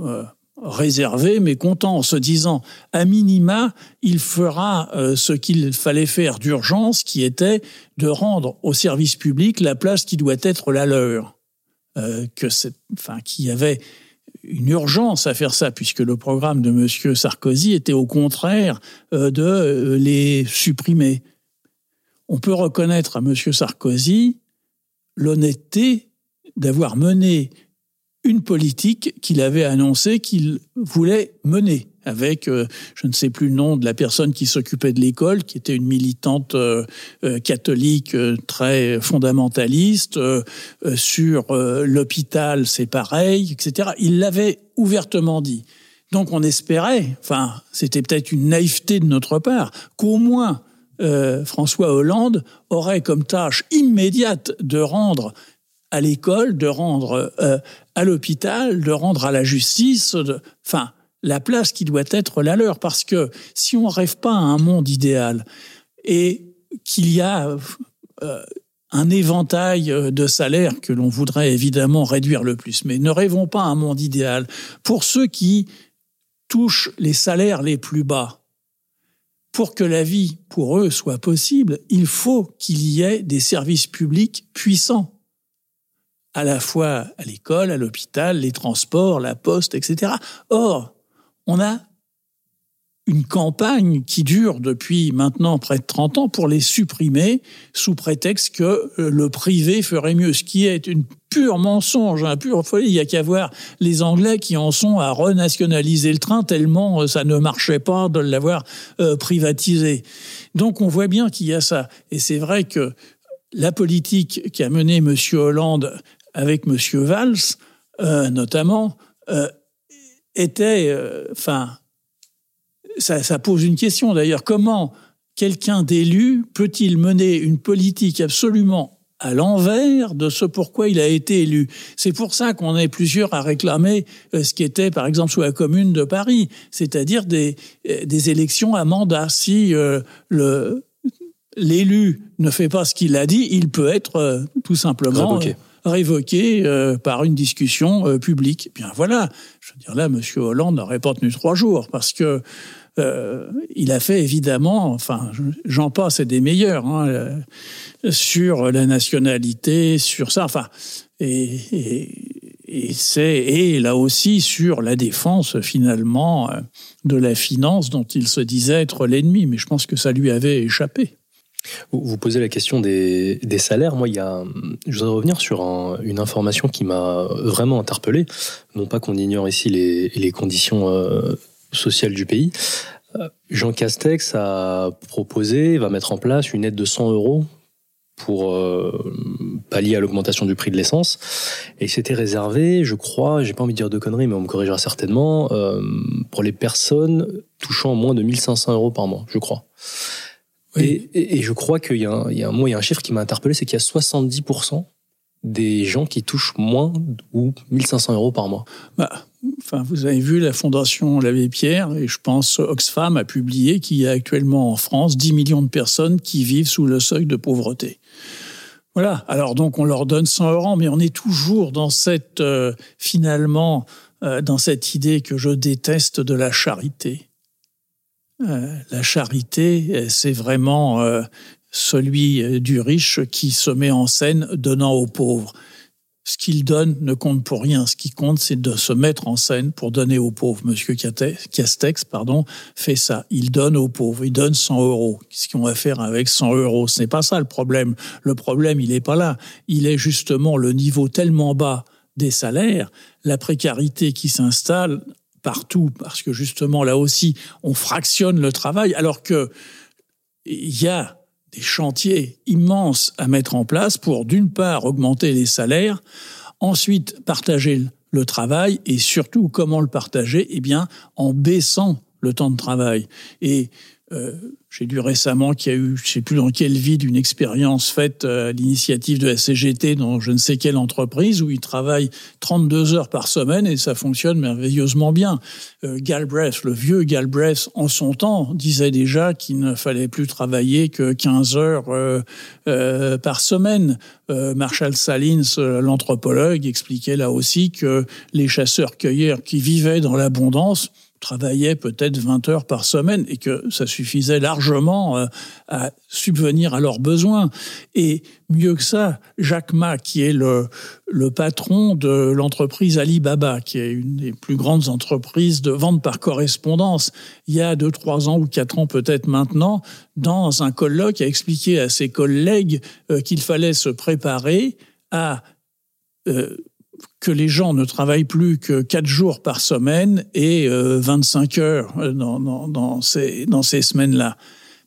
Euh, réservé, mais content, en se disant, à minima, il fera euh, ce qu'il fallait faire d'urgence, qui était de rendre au service public la place qui doit être la leur. Euh, que enfin, qu'il y avait une urgence à faire ça, puisque le programme de M. Sarkozy était au contraire de les supprimer. On peut reconnaître à M. Sarkozy l'honnêteté d'avoir mené une politique qu'il avait annoncé qu'il voulait mener avec, euh, je ne sais plus le nom de la personne qui s'occupait de l'école, qui était une militante euh, euh, catholique très fondamentaliste. sur l'hôpital, c'est pareil, etc. Il l'avait ouvertement dit. Donc on espérait, enfin, c'était peut-être une naïveté de notre part, qu'au moins François Hollande aurait comme tâche immédiate de rendre à l'école, de rendre euh, à l'hôpital, de rendre à la justice, de, enfin, la place qui doit être la leur. Parce que si on rêve pas à un monde idéal et qu'il y a euh, un éventail de salaires que l'on voudrait évidemment réduire le plus, mais ne rêvons pas à un monde idéal. Pour ceux qui touchent les salaires les plus bas, pour que la vie pour eux soit possible, il faut qu'il y ait des services publics puissants à la fois à l'école, à l'hôpital, les transports, la poste, etc. Or, on a une campagne qui dure depuis maintenant près de 30 ans pour les supprimer sous prétexte que euh, le privé ferait mieux, ce qui est une pure mensonge, un pure folie. Il y a qu'à voir les Anglais qui en sont à renationaliser le train tellement euh, ça ne marchait pas de l'avoir euh, privatisé. Donc on voit bien qu'il y a ça. Et c'est vrai que la politique qui a mené M. Hollande avec M. Valls, euh, notamment, euh, était, euh, enfin, ça, ça, pose une question d'ailleurs. Comment quelqu'un d'élu peut-il mener une politique absolument à l'envers de ce pourquoi il a été élu? C'est pour ça qu'on est plusieurs à réclamer ce qui était, par exemple, sous la Commune de Paris, c'est-à-dire des, des élections à mandat. Si le l'élu ne fait pas ce qu'il a dit, il peut être tout simplement révoqué euh, par une discussion euh, publique. Eh bien voilà, je veux dire là, M. Hollande n'aurait pas tenu trois jours parce que euh, il a fait évidemment, enfin, j'en passe et des meilleurs, hein, sur la nationalité, sur ça, enfin, et c'est et là aussi sur la défense finalement de la finance dont il se disait être l'ennemi, mais je pense que ça lui avait échappé. Vous posez la question des, salaires. Moi, il y a, je voudrais revenir sur une information qui m'a vraiment interpellé. Non pas qu'on ignore ici les, conditions euh, sociales du pays. Euh, Jean Castex a proposé, va mettre en place une aide de 100 euros pour euh, pallier à l'augmentation du prix de l'essence. Et c'était réservé, je crois, j'ai pas envie de dire de conneries, mais on me corrigera certainement, pour les personnes touchant moins de 1500 euros par mois, je crois. Et, je crois qu'il y, a un, il y a un, il y a un chiffre qui m'a interpellé, c'est qu'il y a 70% des gens qui touchent moins ou 1500 euros par mois. Bah, enfin, vous avez vu la fondation l'Abbé Pierre, et je pense Oxfam a publié qu'il y a actuellement en France 10 millions de personnes qui vivent sous le seuil de pauvreté. Voilà. Alors donc on leur donne 100 euros, mais on est toujours dans cette euh, finalement euh, dans cette idée que je déteste de la charité. Euh, la charité, c'est vraiment euh, celui du riche qui se met en scène donnant aux pauvres. Ce qu'il donne ne compte pour rien. Ce qui compte, c'est de se mettre en scène pour donner aux pauvres. Monsieur Castex, pardon, fait ça. Il donne aux pauvres. Il donne 100 euros. Qu'est-ce qu'on va faire avec 100 euros? Ce n'est pas ça le problème. Le problème, il n'est pas là. Il est justement le niveau tellement bas des salaires, la précarité qui s'installe partout, parce que justement, là aussi, on fractionne le travail, alors que il y a des chantiers immenses à mettre en place pour, d'une part, augmenter les salaires, ensuite partager le travail et surtout comment le partager? Eh bien, en baissant le temps de travail. Et euh, j'ai lu récemment qu'il y a eu, je ne sais plus dans quelle ville, une expérience faite euh, à l'initiative de la CGT dans je ne sais quelle entreprise où ils travaillent 32 heures par semaine et ça fonctionne merveilleusement bien. Euh, Galbraith, le vieux Galbraith, en son temps, disait déjà qu'il ne fallait plus travailler que 15 heures euh, par semaine. Marshall Salins, l'anthropologue, expliquait là aussi que les chasseurs-cueilleurs qui vivaient dans l'abondance travaillaient peut-être 20 heures par semaine et que ça suffisait largement euh, à subvenir à leurs besoins. Et mieux que ça, Jacques Ma, qui est le, le patron de l'entreprise Alibaba, qui est une des plus grandes entreprises de vente par correspondance, il y a deux, trois ans ou quatre ans peut-être maintenant, dans un colloque, a expliqué à ses collègues euh, qu'il fallait se préparer à euh, que les gens ne travaillent plus que quatre jours par semaine et 25 euh, heures euh, dans, ces semaines-là.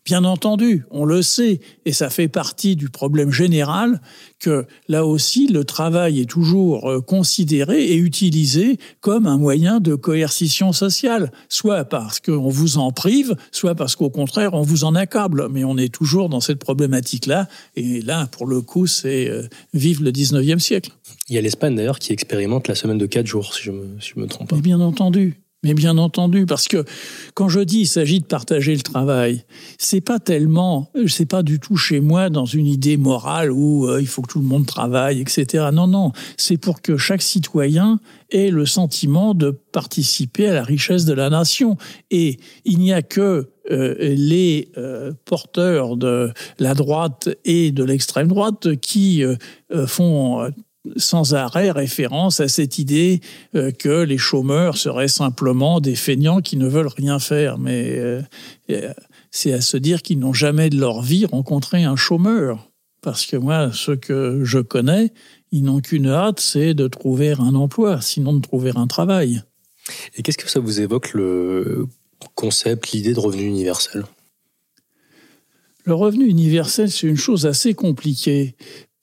Bien entendu, on le sait, et ça fait partie du problème général que là aussi, le travail est toujours euh, considéré et utilisé comme un moyen de coercition sociale, soit parce qu'on vous en prive, soit parce qu'au contraire, on vous en accable. Mais on est toujours dans cette problématique-là, et là, pour le coup, c'est vive le 19e siècle. Il y a l'Espagne d'ailleurs qui expérimente la semaine de 4 jours, si je me, si me trompe pas. Mais bien entendu. Mais bien entendu, parce que quand je dis il s'agit de partager le travail, c'est pas tellement, c'est pas du tout chez moi dans une idée morale où euh, il faut que tout le monde travaille, etc. Non, non, c'est pour que chaque citoyen ait le sentiment de participer à la richesse de la nation. Et il n'y a que euh, les euh, porteurs de la droite et de l'extrême droite qui font sans arrêt référence à cette idée euh, que les chômeurs seraient simplement des feignants qui ne veulent rien faire. Mais euh, euh, c'est à se dire qu'ils n'ont jamais de leur vie rencontré un chômeur. Parce que moi, ceux que je connais, ils n'ont qu'une hâte, c'est de trouver un emploi, sinon de trouver un travail. Et qu'est-ce que ça vous évoque le concept, l'idée de revenu universel? Le revenu universel, c'est une chose assez compliquée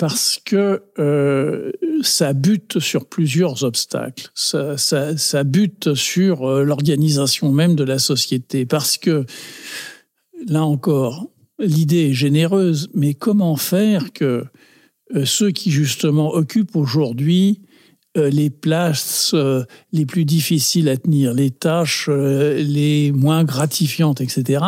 parce que euh, ça bute sur plusieurs obstacles. Ça, bute sur euh, l'organisation même de la société. Parce que, là encore, l'idée est généreuse, mais comment faire que euh, ceux qui justement occupent aujourd'hui les places les plus difficiles à tenir, les tâches les moins gratifiantes, etc.,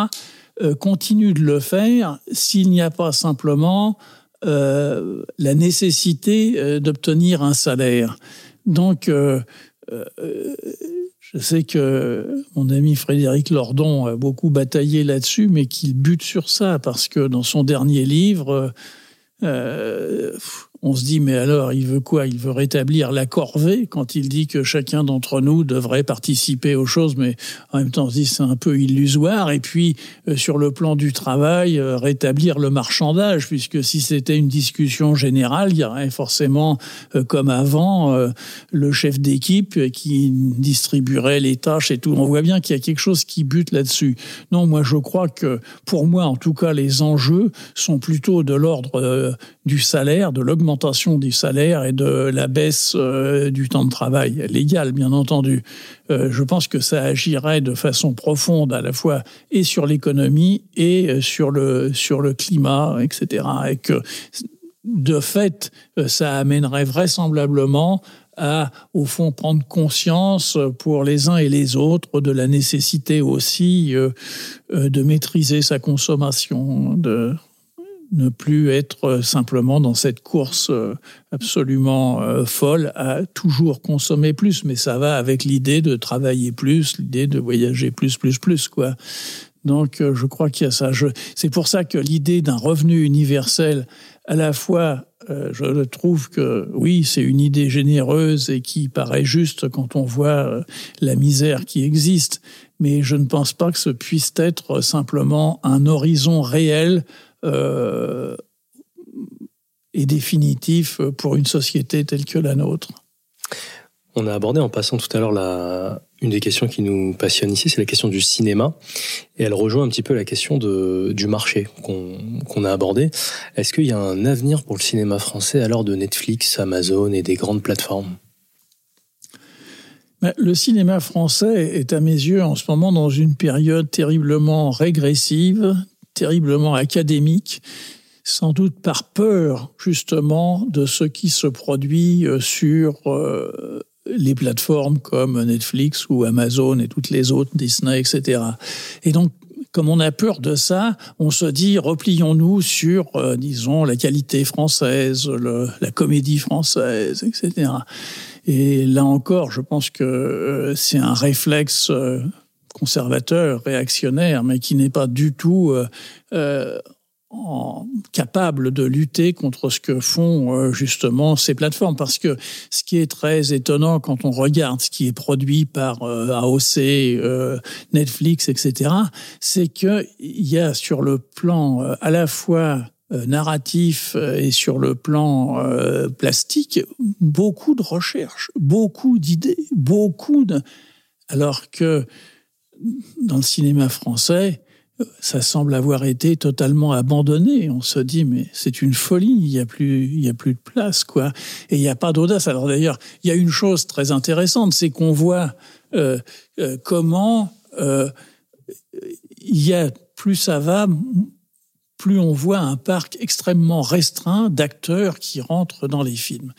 continuent de le faire s'il n'y a pas simplement euh, la nécessité euh, d'obtenir un salaire. Donc, euh, je sais que mon ami Frédéric Lordon a beaucoup bataillé là-dessus, mais qu'il bute sur ça, parce que dans son dernier livre, on se dit mais alors il veut quoi? Il veut rétablir la corvée quand il dit que chacun d'entre nous devrait participer aux choses, mais en même temps on se dit c'est un peu illusoire. Et puis euh, sur le plan du travail, euh, rétablir le marchandage, puisque si c'était une discussion générale, il y aurait forcément euh, comme avant le chef d'équipe qui distribuerait les tâches et tout. On voit bien qu'il y a quelque chose qui bute là-dessus. Non, moi je crois que pour moi en tout cas les enjeux sont plutôt de l'ordre du salaire, de l'augmentation du salaire et de la baisse euh, du temps de travail légal, bien entendu. Euh, je pense que ça agirait de façon profonde à la fois et sur l'économie et euh, sur le, sur le climat, etc. Et que, de fait, ça amènerait vraisemblablement à, au fond, prendre conscience pour les uns et les autres de la nécessité aussi de maîtriser sa consommation, de ne plus être simplement dans cette course euh, absolument euh, folle à toujours consommer plus, mais ça va avec l'idée de travailler plus, l'idée de voyager plus, plus, plus, quoi. Donc, euh, je crois qu'il y a ça. C'est pour ça que l'idée d'un revenu universel, à la fois, je trouve que oui, c'est une idée généreuse et qui paraît juste quand on voit la misère qui existe, mais je ne pense pas que ce puisse être simplement un horizon réel euh, et définitif pour une société telle que la nôtre. On a abordé en passant tout à l'heure la... une des questions qui nous passionne ici, c'est la question du cinéma. Et elle rejoint un petit peu la question de, du marché qu'on a abordé. Est-ce qu'il y a un avenir pour le cinéma français à l'heure de Netflix, Amazon et des grandes plateformes? Le cinéma français est à mes yeux en ce moment dans une période terriblement régressive, terriblement académique, sans doute par peur justement de ce qui se produit euh, sur euh, les plateformes comme Netflix ou Amazon et toutes les autres, Disney, etc. Et donc, comme on a peur de ça, on se dit replions-nous sur, euh, disons, la qualité française, la comédie française, etc. Et là encore, je pense que c'est un réflexe conservateur, réactionnaire, mais qui n'est pas du tout euh, euh, capable de lutter contre ce que font euh, justement ces plateformes. Parce que ce qui est très étonnant quand on regarde ce qui est produit par AOC, Netflix, etc., c'est qu'il y a sur le plan à la fois narratif et sur le plan plastique beaucoup de recherches, beaucoup d'idées, beaucoup de... Alors que dans le cinéma français, ça semble avoir été totalement abandonné. On se dit, mais c'est une folie, il n'y a, plus, a plus de place, quoi. Et il n'y a pas d'audace. Alors d'ailleurs, il y a une chose très intéressante, c'est qu'on voit euh, euh, comment euh, il y a, plus ça va, plus on voit un parc extrêmement restreint d'acteurs qui rentrent dans les films.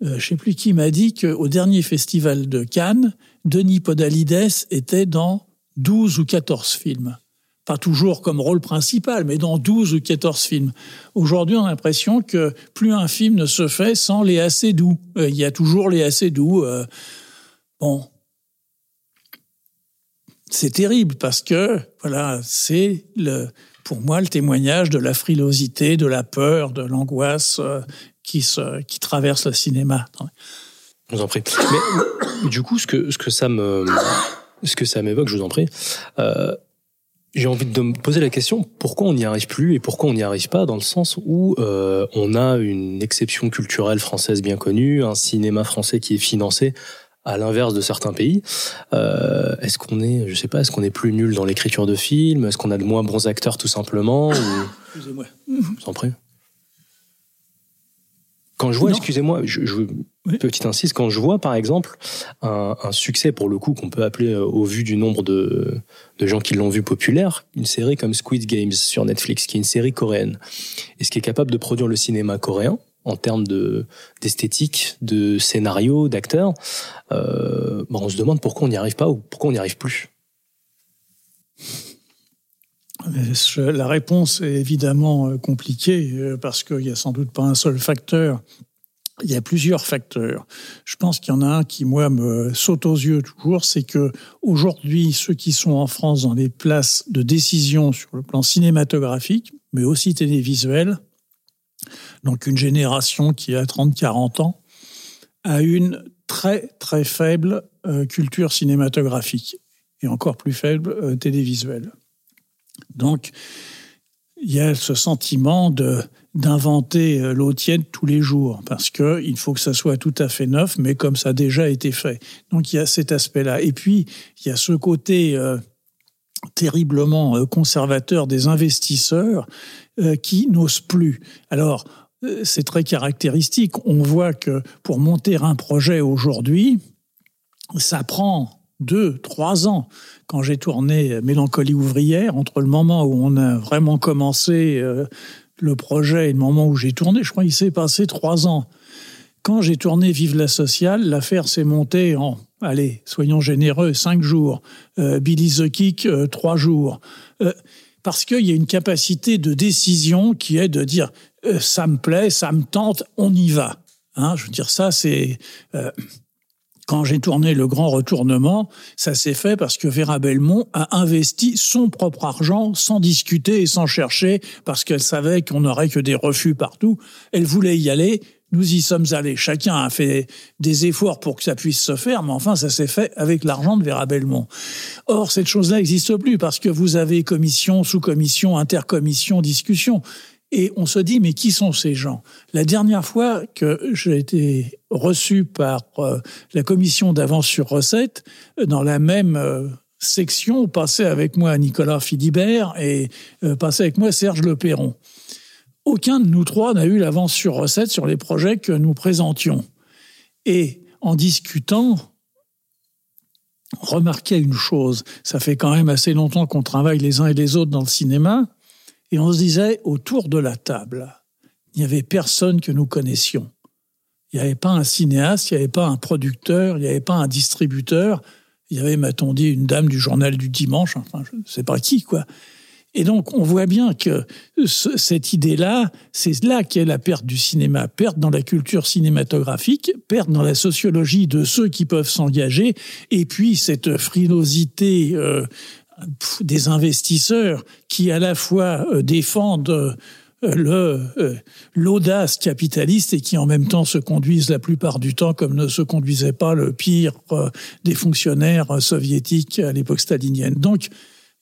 je ne sais plus qui m'a dit qu'au dernier festival de Cannes, Denis Podalides était dans 12 ou 14 films. Pas toujours comme rôle principal, mais dans 12 ou 14 films. Aujourd'hui, on a l'impression que plus un film ne se fait sans les assez doux. Euh, il y a toujours les assez doux. Euh, bon. C'est terrible parce que, voilà, c'est le, pour moi le témoignage de la frilosité, de la peur, de l'angoisse euh, qui, se, qui traverse le cinéma. Vous en prie. Mais du coup, ce que, ce que ça me ce que ça m'évoque, je vous en prie. Euh, j'ai envie de me poser la question pourquoi on n'y arrive plus et pourquoi on n'y arrive pas dans le sens où euh, on a une exception culturelle française bien connue, un cinéma français qui est financé à l'inverse de certains pays. Euh, est-ce qu'on est, je sais pas, est-ce qu'on est plus nul dans l'écriture de films? Est-ce qu'on a de moins bons acteurs tout simplement [coughs] Excusez-moi. Je vous en prie. Quand je vois, excusez-moi, je, je petite insiste, quand je vois par exemple un, un succès pour le coup qu'on peut appeler euh, au vu du nombre de, de gens qui l'ont vu populaire, une série comme Squid Games sur Netflix, qui est une série coréenne, et ce qui est capable de produire le cinéma coréen en termes de d'esthétique, de scénario, d'acteurs, euh, bon, on se demande pourquoi on n'y arrive pas ou pourquoi on n'y arrive plus. La réponse est évidemment euh, compliquée parce qu'il n'y a sans doute pas un seul facteur. Il y a plusieurs facteurs. Je pense qu'il y en a un qui, moi, me saute aux yeux toujours, c'est que aujourd'hui, ceux qui sont en France dans les places de décision sur le plan cinématographique, mais aussi télévisuel, donc une génération qui a 30-40 ans, a une très très faible euh, culture cinématographique et encore plus faible euh, télévisuelle. Donc, il y a ce sentiment de d'inventer euh, l'eau tiède tous les jours parce que il faut que ça soit tout à fait neuf, mais comme ça a déjà été fait. Donc il y a cet aspect-là. Et puis il y a ce côté terriblement conservateur des investisseurs qui n'osent plus. Alors c'est très caractéristique. On voit que pour monter un projet aujourd'hui, ça prend deux, trois ans. Quand j'ai tourné Mélancolie ouvrière, entre le moment où on a vraiment commencé euh, le projet et le moment où j'ai tourné, je crois qu'il s'est passé trois ans. Quand j'ai tourné Vive la sociale, l'affaire s'est montée en, allez, soyons généreux, cinq jours. Euh, Billy the Kick, euh, trois jours. parce qu'il y a une capacité de décision qui est de dire ça me plaît, ça me tente, on y va. Hein, je veux dire, ça, c'est quand j'ai tourné Le Grand Retournement, ça s'est fait parce que Vera Belmont a investi son propre argent sans discuter et sans chercher, parce qu'elle savait qu'on n'aurait que des refus partout. Elle voulait y aller. Nous y sommes allés. Chacun a fait des efforts pour que ça puisse se faire, mais enfin, ça s'est fait avec l'argent de Vera Belmont. Or, cette chose-là n'existe plus parce que vous avez commission, sous-commission, intercommission, discussion. Et on se dit, mais qui sont ces gens? La dernière fois que j'ai été reçu par euh, la commission d'avance sur recette, dans la même euh, section, passait avec moi Nicolas Philibert et euh, passait avec moi Serge Le Perron. Aucun de nous trois n'a eu l'avance sur recette sur les projets que nous présentions. Et en discutant, remarquez une chose, ça fait quand même assez longtemps qu'on travaille les uns et les autres dans le cinéma, et on se disait, autour de la table, il n'y avait personne que nous connaissions. Il n'y avait pas un cinéaste, il n'y avait pas un producteur, il n'y avait pas un distributeur. Il y avait, m'a-t-on dit, une dame du journal du dimanche, enfin, je ne sais pas qui, quoi. Et donc, on voit bien que cette idée-là, c'est là qu'est la perte du cinéma, perte dans la culture cinématographique, perte dans la sociologie de ceux qui peuvent s'engager, et puis cette frilosité euh, des investisseurs qui à la fois euh, défendent euh, le euh, l'audace capitaliste et qui en même temps se conduisent la plupart du temps comme ne se conduisait pas le pire des fonctionnaires soviétiques à l'époque stalinienne. Donc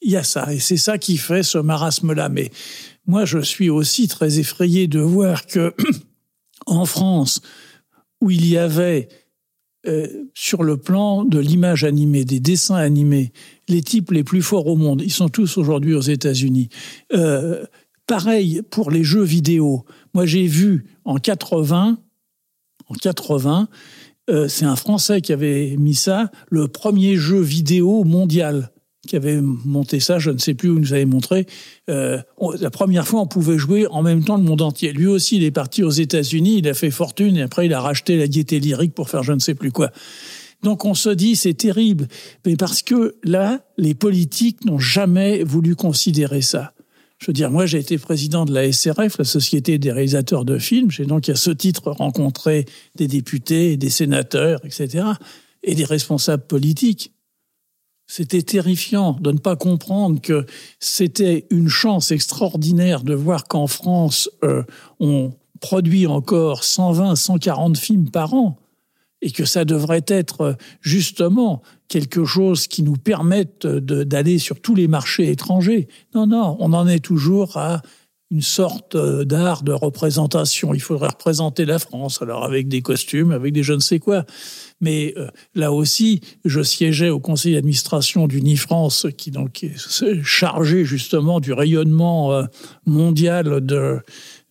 il y a ça et c'est ça qui fait ce marasme là mais moi je suis aussi très effrayé de voir que [clears throat] en France où il y avait sur le plan de l'image animée, des dessins animés, les types les plus forts au monde. Ils sont tous aujourd'hui aux États-Unis. Euh, pareil pour les jeux vidéo. Moi, j'ai vu en 80, en 80, euh, c'est un Français qui avait mis ça, le premier jeu vidéo mondial qui avait monté ça, je ne sais plus où il nous avait montré. Euh, la première fois, on pouvait jouer en même temps le monde entier. Lui aussi, il est parti aux États-Unis, il a fait fortune et après, il a racheté la gaieté lyrique pour faire je ne sais plus quoi. Donc on se dit c'est terrible, mais parce que là, les politiques n'ont jamais voulu considérer ça. Je veux dire, moi j'ai été président de la SRF, la Société des réalisateurs de films. J'ai donc à ce titre rencontré des députés, des sénateurs, etc., et des responsables politiques. C'était terrifiant de ne pas comprendre que c'était une chance extraordinaire de voir qu'en France, euh, on produit encore 120, 140 films par an et que ça devrait être euh, justement quelque chose qui nous permette d'aller sur tous les marchés étrangers. Non, non, on en est toujours à une sorte euh, d'art de représentation. Il faudrait représenter la France, alors avec des costumes, avec des je ne sais quoi. Mais euh, là aussi, je siégeais au conseil d'administration d'Unifrance, qui donc est chargé justement du rayonnement mondial de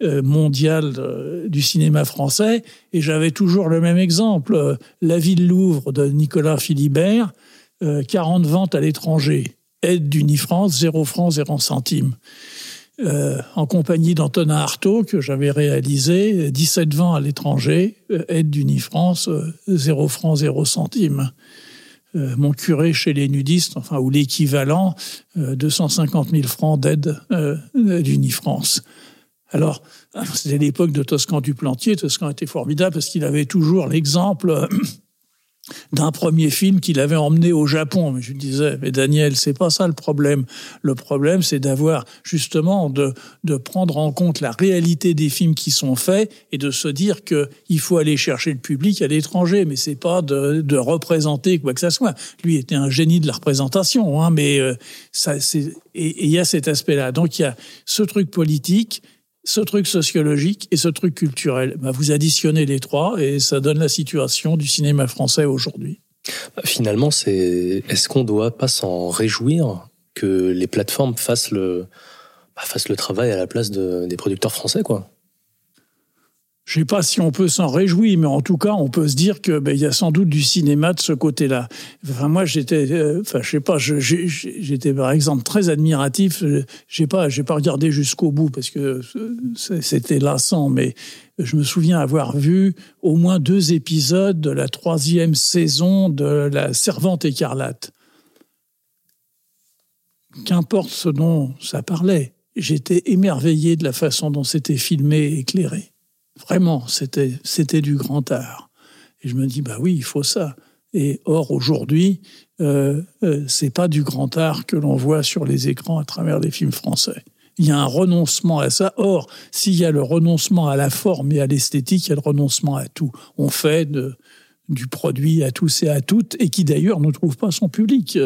euh, mondial euh, du cinéma français. Et j'avais toujours le même exemple. La ville Louvre de Nicolas Philibert, 40 euh, ventes à l'étranger. Aide d'Unifrance, 0 francs, 0 centimes. en compagnie d'Antonin Artaud, que j'avais réalisé, 17 ventes à l'étranger, aide d'Unifrance, 0 francs, 0 centimes. mon curé chez les nudistes, enfin, ou l'équivalent, 250 000 francs d'aide d'Unifrance. Alors, c'était l'époque de Toscan du Plantier. Toscan était formidable parce qu'il avait toujours l'exemple [clears throat] d'un premier film qu'il avait emmené au Japon. Mais je lui disais, mais Daniel, c'est pas ça le problème. Le problème, c'est d'avoir justement de, de prendre en compte la réalité des films qui sont faits et de se dire que il faut aller chercher le public à l'étranger, mais c'est pas de, de représenter quoi que ce soit. Lui était un génie de la représentation, hein, mais euh, ça, c'est et il y a cet aspect-là. Donc il y a ce truc politique ce truc sociologique et ce truc culturel. Bah, vous additionnez les trois et ça donne la situation du cinéma français aujourd'hui. Finalement, c'est est-ce qu'on doit pas s'en réjouir que les plateformes fassent le bah, fassent le travail à la place des producteurs français, quoi? Je sais pas si on peut s'en réjouir, mais en tout cas, on peut se dire que ben, y a sans doute du cinéma de ce côté-là. Enfin, moi, j'étais, euh, enfin, je sais pas, j'étais par exemple très admiratif. J'ai pas, j'ai pas regardé jusqu'au bout parce que c'était lassant, mais je me souviens avoir vu au moins deux épisodes de la troisième saison de La Servante écarlate. Qu'importe ce dont ça parlait, j'étais émerveillé de la façon dont c'était filmé et éclairé. Vraiment, c'était, c'était du grand art. Et je me dis, bah oui, il faut ça. Et or, aujourd'hui, euh, euh, c'est pas du grand art que l'on voit sur les écrans à travers les films français. Il y a un renoncement à ça. Or, s'il y a le renoncement à la forme et à l'esthétique, il y a le renoncement à tout. On fait du produit à tous et à toutes, et qui d'ailleurs ne trouve pas son public.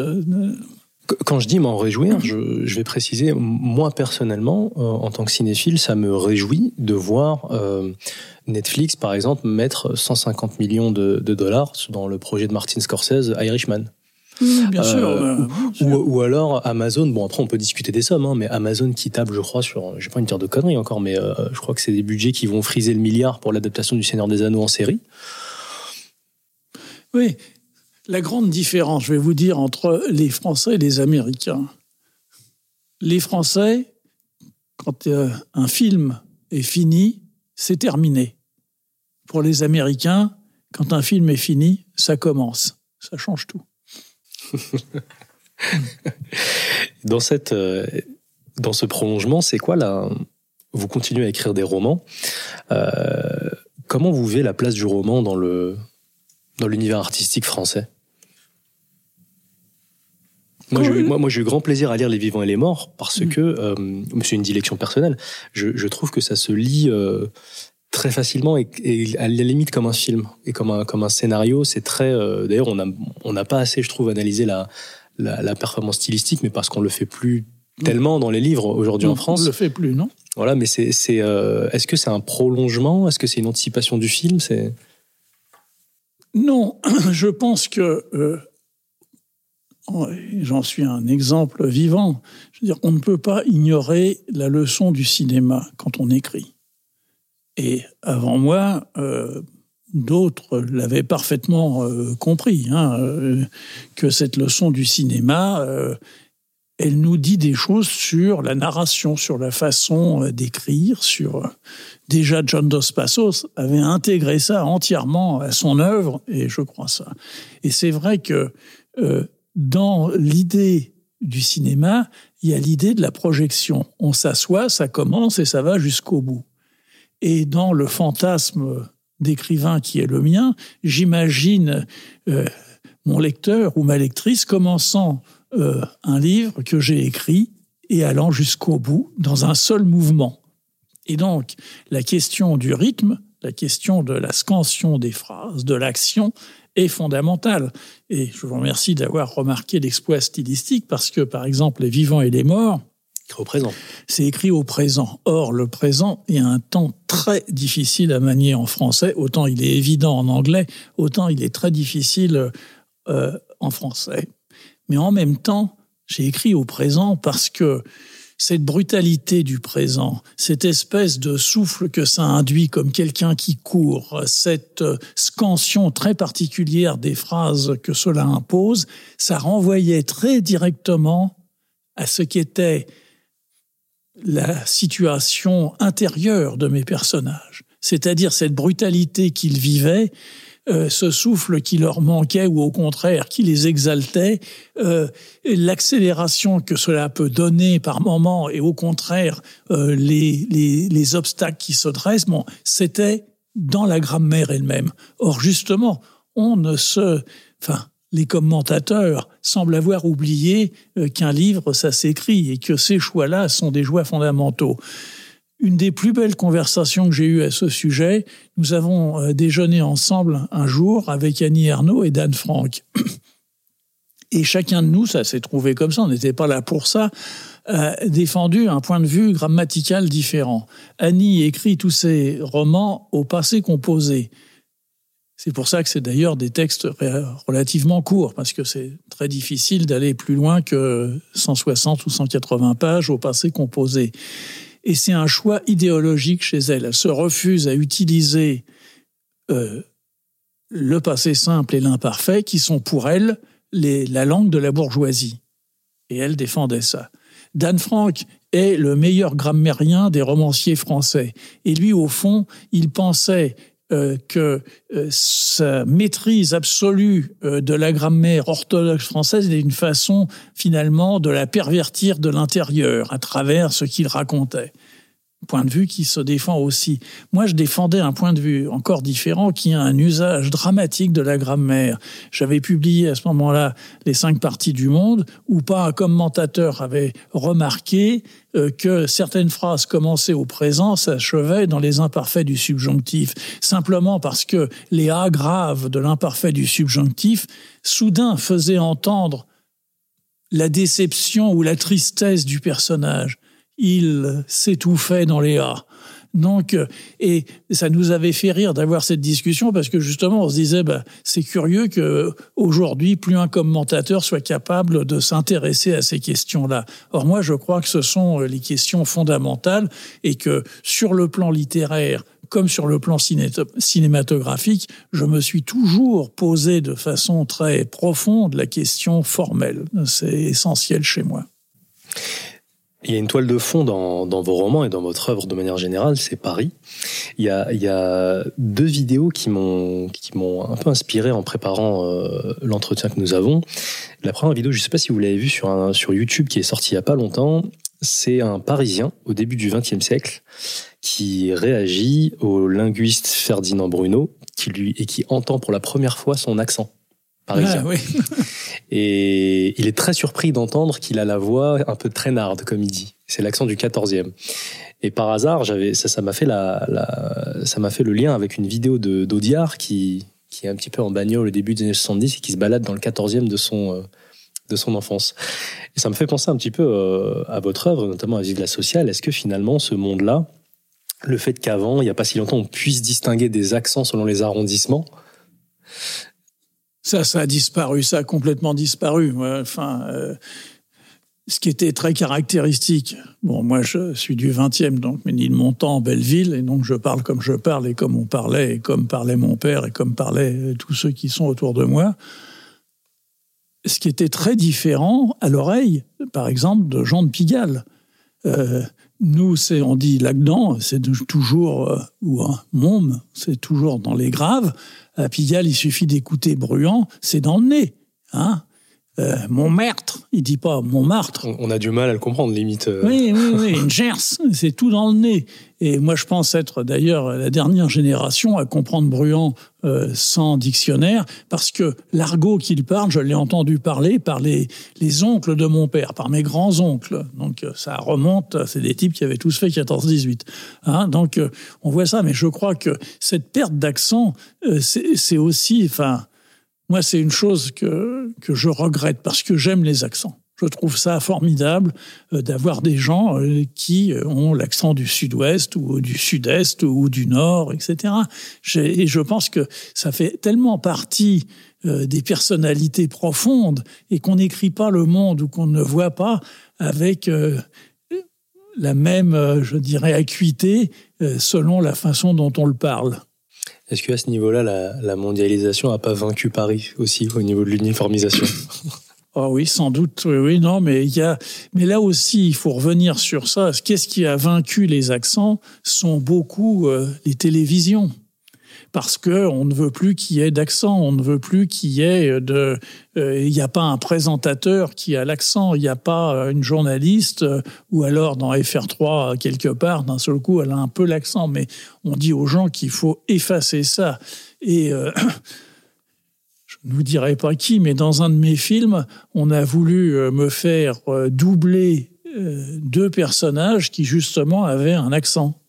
Quand je dis m'en réjouir, je, vais préciser, moi personnellement, euh, en tant que cinéphile, ça me réjouit de voir euh, Netflix, par exemple, mettre 150 millions de, dollars dans le projet de Martin Scorsese, Irishman. bien, sûr, euh, Ou, alors Amazon, bon après on peut discuter des sommes, hein, mais Amazon qui table, je crois, sur, je pas une terre de conneries encore, mais je crois que c'est des budgets qui vont friser le milliard pour l'adaptation du Seigneur des Anneaux en série. Oui, la grande différence, je vais vous dire, entre les Français et les Américains. Les Français, quand euh, un film est fini, c'est terminé. Pour les Américains, quand un film est fini, ça commence. Ça change tout. [laughs] dans, cette, euh, dans ce prolongement, c'est quoi là Vous continuez à écrire des romans. Euh, comment vous vivez la place du roman dans dans l'univers artistique français? Moi, j'ai eu grand plaisir à lire Les Vivants et les Morts parce mm. que, euh, c'est une dilection personnelle, je, trouve que ça se lit euh, très facilement et, à la limite comme un film et comme un, comme un scénario. C'est très. Euh, d'ailleurs, on n'a on n'a pas assez, je trouve, analysé la, la, performance stylistique, mais parce qu'on le fait plus mm. tellement dans les livres aujourd'hui en France. On le fait plus, non? Voilà, mais c'est. c'est Est-ce que c'est un prolongement? Est-ce que c'est une anticipation du film? C'est. Non, [clears throat] je pense que j'en suis un exemple vivant. Je veux dire, on ne peut pas ignorer la leçon du cinéma quand on écrit. Et avant moi, euh, d'autres l'avaient parfaitement euh, compris, hein, euh, que cette leçon du cinéma, elle nous dit des choses sur la narration, sur la façon d'écrire, sur déjà John Dos Passos avait intégré ça entièrement à son œuvre, et je crois ça. Et c'est vrai que dans l'idée du cinéma, il y a l'idée de la projection. On s'assoit, ça commence et ça va jusqu'au bout. Et dans le fantasme d'écrivain qui est le mien, j'imagine euh, mon lecteur ou ma lectrice commençant euh, un livre que j'ai écrit et allant jusqu'au bout dans un seul mouvement. Et donc, la question du rythme, la question de la scansion des phrases, de l'action, est fondamentale. Et je vous remercie d'avoir remarqué l'exploit stylistique parce que, par exemple, les vivants et les morts, au présent. C'est écrit au présent. Or, le présent est un temps très difficile à manier en français. Autant il est évident en anglais, autant il est très difficile euh, en français. Mais en même temps, j'ai écrit au présent parce que cette brutalité du présent, cette espèce de souffle que ça induit comme quelqu'un qui court, cette scansion très particulière des phrases que cela impose, ça renvoyait très directement à ce qui était la situation intérieure de mes personnages, c'est-à-dire cette brutalité qu'ils vivaient euh, ce souffle qui leur manquait ou au contraire qui les exaltait, euh, l'accélération que cela peut donner par moment et au contraire euh, les, les, les, obstacles qui se dressent, bon, c'était dans la grammaire elle-même. Or justement, on ne se, enfin, les commentateurs semblent avoir oublié qu'un livre, ça s'écrit et que ces choix-là sont des choix fondamentaux. Une des plus belles conversations que j'ai eues à ce sujet, nous avons euh, déjeuné ensemble un jour avec Annie Ernaux et Dan Frank. [clears throat] Et chacun de nous, ça s'est trouvé comme ça, on n'était pas là pour ça, a défendu un point de vue grammatical différent. Annie écrit tous ses romans au passé composé. C'est pour ça que c'est d'ailleurs des textes relativement courts, parce que c'est très difficile d'aller plus loin que 160 ou 180 pages au passé composé. Et c'est un choix idéologique chez elle. Elle se refuse à utiliser euh, le passé simple et l'imparfait, qui sont pour elle la langue de la bourgeoisie. Et elle défendait ça. Dan Frank est le meilleur grammairien des romanciers français. Et lui, au fond, il pensait euh, que euh, sa maîtrise absolue euh, de la grammaire orthodoxe française est une façon finalement de la pervertir de l'intérieur à travers ce qu'il racontait point de vue qui se défend aussi. Moi, je défendais un point de vue encore différent qui a un usage dramatique de la grammaire. J'avais publié à ce moment-là les cinq parties du monde où pas un commentateur avait remarqué euh, que certaines phrases commençaient au présent s'achevaient dans les imparfaits du subjonctif, simplement parce que les A graves de l'imparfait du subjonctif soudain faisaient entendre la déception ou la tristesse du personnage il s'étouffait dans les A. Donc, euh, et ça nous avait fait rire d'avoir cette discussion parce que justement, on se disait, bah, c'est curieux que aujourd'hui, plus un commentateur soit capable de s'intéresser à ces questions-là. Or, moi, je crois que ce sont euh, les questions fondamentales et que sur le plan littéraire, comme sur le plan cinématographique, je me suis toujours posé de façon très profonde la question formelle. C'est essentiel chez moi. Il y a une toile de fond dans, vos romans et dans votre œuvre de manière générale, c'est Paris. Il y a, deux vidéos qui m'ont un peu inspiré en préparant euh, l'entretien que nous avons. La première vidéo, je ne sais pas si vous l'avez vue sur YouTube qui est sorti il y a pas longtemps. C'est un Parisien au début du XXe siècle qui réagit au linguiste Ferdinand Bruno, qui lui et qui entend pour la première fois son accent. Ah, [laughs] et il est très surpris d'entendre qu'il a la voix un peu traînarde, comme il dit. C'est l'accent du 14e. Et par hasard, j'avais ça, ça m'a fait la, la ça m'a fait le lien avec une vidéo de d'Audiard qui qui est un petit peu en bagnole au début des années 70 et qui se balade dans le 14e de son euh, de son enfance. Et ça me fait penser un petit peu euh, à votre œuvre, notamment à Vive la sociale. Est-ce que finalement ce monde-là, le fait qu'avant, il n'y a pas si longtemps, on puisse distinguer des accents selon les arrondissements, ça, ça a disparu, ça a complètement disparu. Enfin, euh, ce qui était très caractéristique. Bon, moi, je suis du 20e, donc Ménilmontant, Belleville, et donc je parle comme je parle et comme on parlait, et comme parlait mon père, et comme parlaient tous ceux qui sont autour de moi. Ce qui était très différent à l'oreille, par exemple, de Jean de Pigalle. Euh, nous, c'est, on dit Lagdan, c'est toujours, euh, ou un môme, c'est toujours dans les graves. À Pigalle, il suffit d'écouter Bruant, c'est dans le nez. Hein euh, Montmartre, il dit pas Montmartre. On a du mal à le comprendre, limite. Euh. Oui, oui, oui, une gerce, c'est tout dans le nez. Et moi, je pense être d'ailleurs la dernière génération à comprendre Bruant euh, sans dictionnaire, parce que l'argot qu'il parle, je l'ai entendu parler par les, les oncles de mon père, par mes grands-oncles. Donc ça remonte, c'est des types qui avaient tous fait 14-18. Hein Donc on voit ça, mais je crois que cette perte d'accent, c'est aussi, enfin, moi, c'est une chose que, que je regrette parce que j'aime les accents. Je trouve ça formidable euh, d'avoir des gens euh, qui euh, ont l'accent du sud-ouest ou du sud-est ou du nord, etc. Et je pense que ça fait tellement partie des personnalités profondes et qu'on n'écrit pas le monde ou qu'on ne voit pas avec la même, je dirais, acuité selon la façon dont on le parle. Est-ce qu'à ce niveau-là, la, mondialisation n'a pas vaincu Paris aussi au niveau de l'uniformisation? Oh [laughs] oui, sans doute, oui, non, mais il y a, mais là aussi, il faut revenir sur ça. Qu'est-ce qui a vaincu les accents? Sont beaucoup euh, les télévisions parce que on ne veut plus qu'il y ait d'accent, on ne veut plus qu'il y ait de, euh, il n'y a pas un présentateur qui a l'accent, il n'y a pas euh, une journaliste euh, ou alors dans FR3 quelque part d'un seul coup elle a un peu l'accent, mais on dit aux gens qu'il faut effacer ça et [coughs] ne vous dirai pas qui, mais dans un de mes films, on a voulu euh, me faire euh, doubler euh, deux personnages qui justement avaient un accent.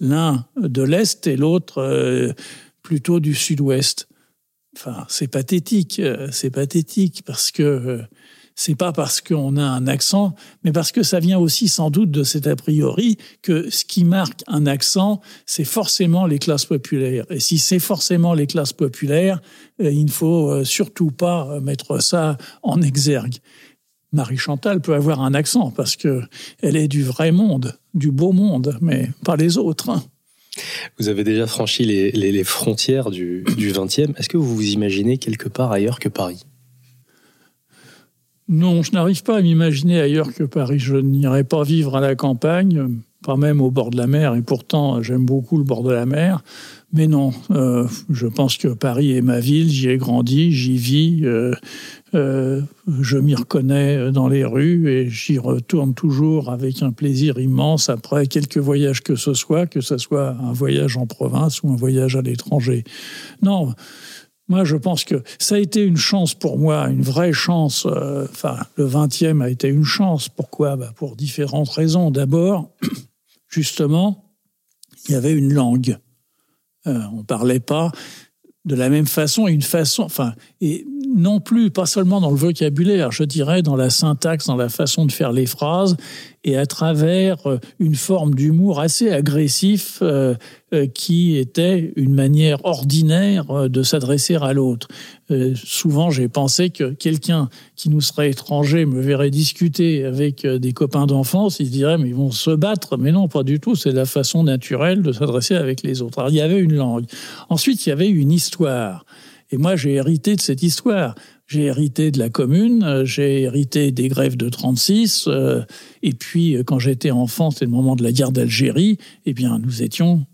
L'un de l'Est et l'autre plutôt du Sud-Ouest. Enfin, c'est pathétique, c'est pathétique parce que c'est pas parce qu'on a un accent, mais parce que ça vient aussi sans doute de cet a priori que ce qui marque un accent, c'est forcément les classes populaires. Et si c'est forcément les classes populaires, euh, il ne faut euh, surtout pas mettre ça en exergue. Marie Chantal peut avoir un accent parce que elle est du vrai monde, du beau monde, mais pas les autres. Vous avez déjà franchi les, frontières du, du 20e. Est-ce que vous vous imaginez quelque part ailleurs que Paris? Non, je n'arrive pas à m'imaginer ailleurs que Paris. Je n'irai pas vivre à la campagne, pas même au bord de la mer, et pourtant j'aime beaucoup le bord de la mer. Mais non, euh, je pense que Paris est ma ville, j'y ai grandi, j'y vis, euh, euh, je m'y reconnais dans les rues et j'y retourne toujours avec un plaisir immense après quelques voyages que ce soit, que ce soit un voyage en province ou un voyage à l'étranger. Non, moi, je pense que ça a été une chance pour moi, une vraie chance. Euh, enfin, le 20e a été une chance. Pourquoi? Bah, Pour différentes raisons. D'abord, [clears throat] justement, il y avait une langue. Euh, on ne parlait pas de la même façon, une façon, enfin, et non plus, pas seulement dans le vocabulaire, je dirais dans la syntaxe, dans la façon de faire les phrases, et à travers euh, une forme d'humour assez agressif euh, euh, qui était une manière ordinaire de s'adresser à l'autre. souvent, j'ai pensé que quelqu'un qui nous serait étranger me verrait discuter avec des copains d'enfance, il se dirait mais ils vont se battre, mais non, pas du tout. C'est la façon naturelle de s'adresser avec les autres. Alors, il y avait une langue. Ensuite, il y avait une histoire. Et moi, j'ai hérité de cette histoire. J'ai hérité de la commune, euh, j'ai hérité des grèves de 36, euh, et puis euh, quand j'étais enfant, c'était le moment de la guerre d'Algérie, eh bien nous étions,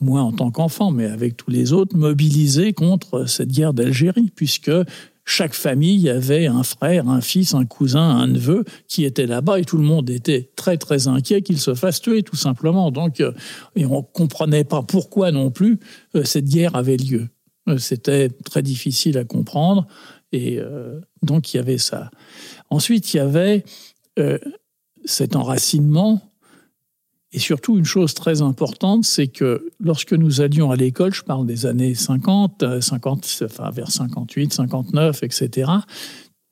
moi en tant qu'enfant, mais avec tous les autres, mobilisés contre cette guerre d'Algérie, puisque chaque famille avait un frère, un fils, un cousin, un neveu qui était là-bas et tout le monde était très très inquiet qu'il se fasse tuer tout simplement. Donc, et on comprenait pas pourquoi non plus cette guerre avait lieu. Euh, c'était très difficile à comprendre. Et euh, donc, il y avait ça. Ensuite, il y avait euh, cet enracinement. Et surtout, une chose très importante, c'est que lorsque nous allions à l'école, je parle des années 50, 50 enfin vers 58, 59, etc.,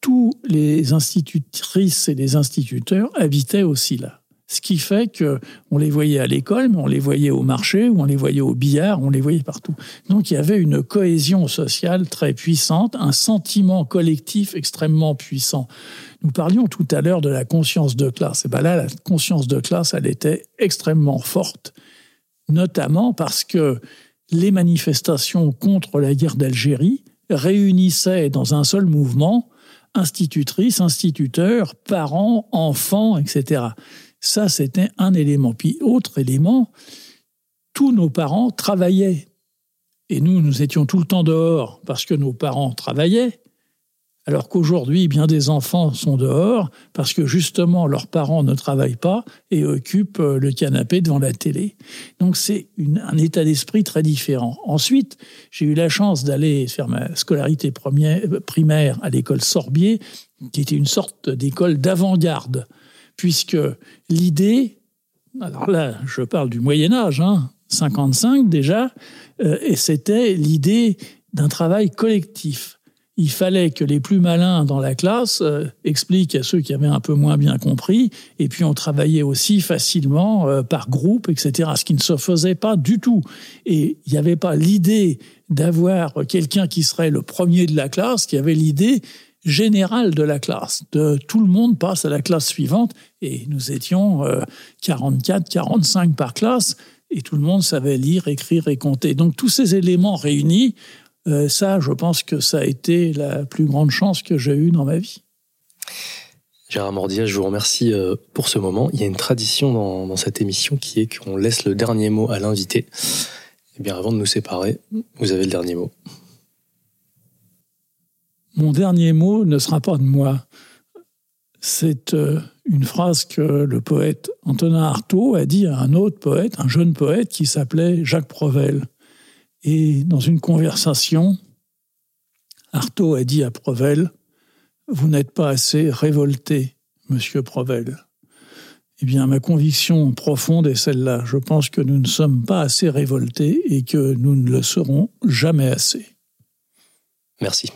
tous les institutrices et les instituteurs habitaient aussi là. Ce qui fait que on les voyait à l'école, mais on les voyait au marché, ou on les voyait au billard, on les voyait partout. Donc il y avait une cohésion sociale très puissante, un sentiment collectif extrêmement puissant. Nous parlions tout à l'heure de la conscience de classe. Et ben là, la conscience de classe, elle était extrêmement forte, notamment parce que les manifestations contre la guerre d'Algérie réunissaient dans un seul mouvement institutrices, instituteurs, parents, enfants, etc. Ça, c'était un élément. Puis, autre élément, tous nos parents travaillaient. Et nous, nous étions tout le temps dehors parce que nos parents travaillaient. Alors qu'aujourd'hui, bien des enfants sont dehors parce que justement leurs parents ne travaillent pas et occupent euh, le canapé devant la télé. Donc c'est un état d'esprit très différent. Ensuite, j'ai eu la chance d'aller faire ma scolarité euh, primaire à l'école Sorbier, qui était une sorte d'école d'avant-garde puisque l'idée, alors là, je parle du Moyen Âge, hein, 55 déjà, euh, et c'était l'idée d'un travail collectif. Il fallait que les plus malins dans la classe euh, expliquent à ceux qui avaient un peu moins bien compris, et puis on travaillait aussi facilement euh, par groupe, etc., ce qui ne se faisait pas du tout. Et il n'y avait pas l'idée d'avoir quelqu'un qui serait le premier de la classe, qui avait l'idée générale de la classe. De, tout le monde passe à la classe suivante et nous étions 44, euh, 45 par classe et tout le monde savait lire, écrire et compter. Donc tous ces éléments réunis, euh, ça, je pense que ça a été la plus grande chance que j'ai eue dans ma vie. Gérard Mordia, je vous remercie euh, pour ce moment. Il y a une tradition dans, dans cette émission qui est qu'on laisse le dernier mot à l'invité. Eh bien, avant de nous séparer, vous avez le dernier mot. Mon dernier mot ne sera pas de moi. C'est euh, une phrase que le poète Antonin Artaud a dit à un autre poète, un jeune poète qui s'appelait Jacques Provel. Et dans une conversation, Artaud a dit à Provel Vous n'êtes pas assez révolté, monsieur Provel. Eh bien, ma conviction profonde est celle-là. Je pense que nous ne sommes pas assez révoltés et que nous ne le serons jamais assez. Merci.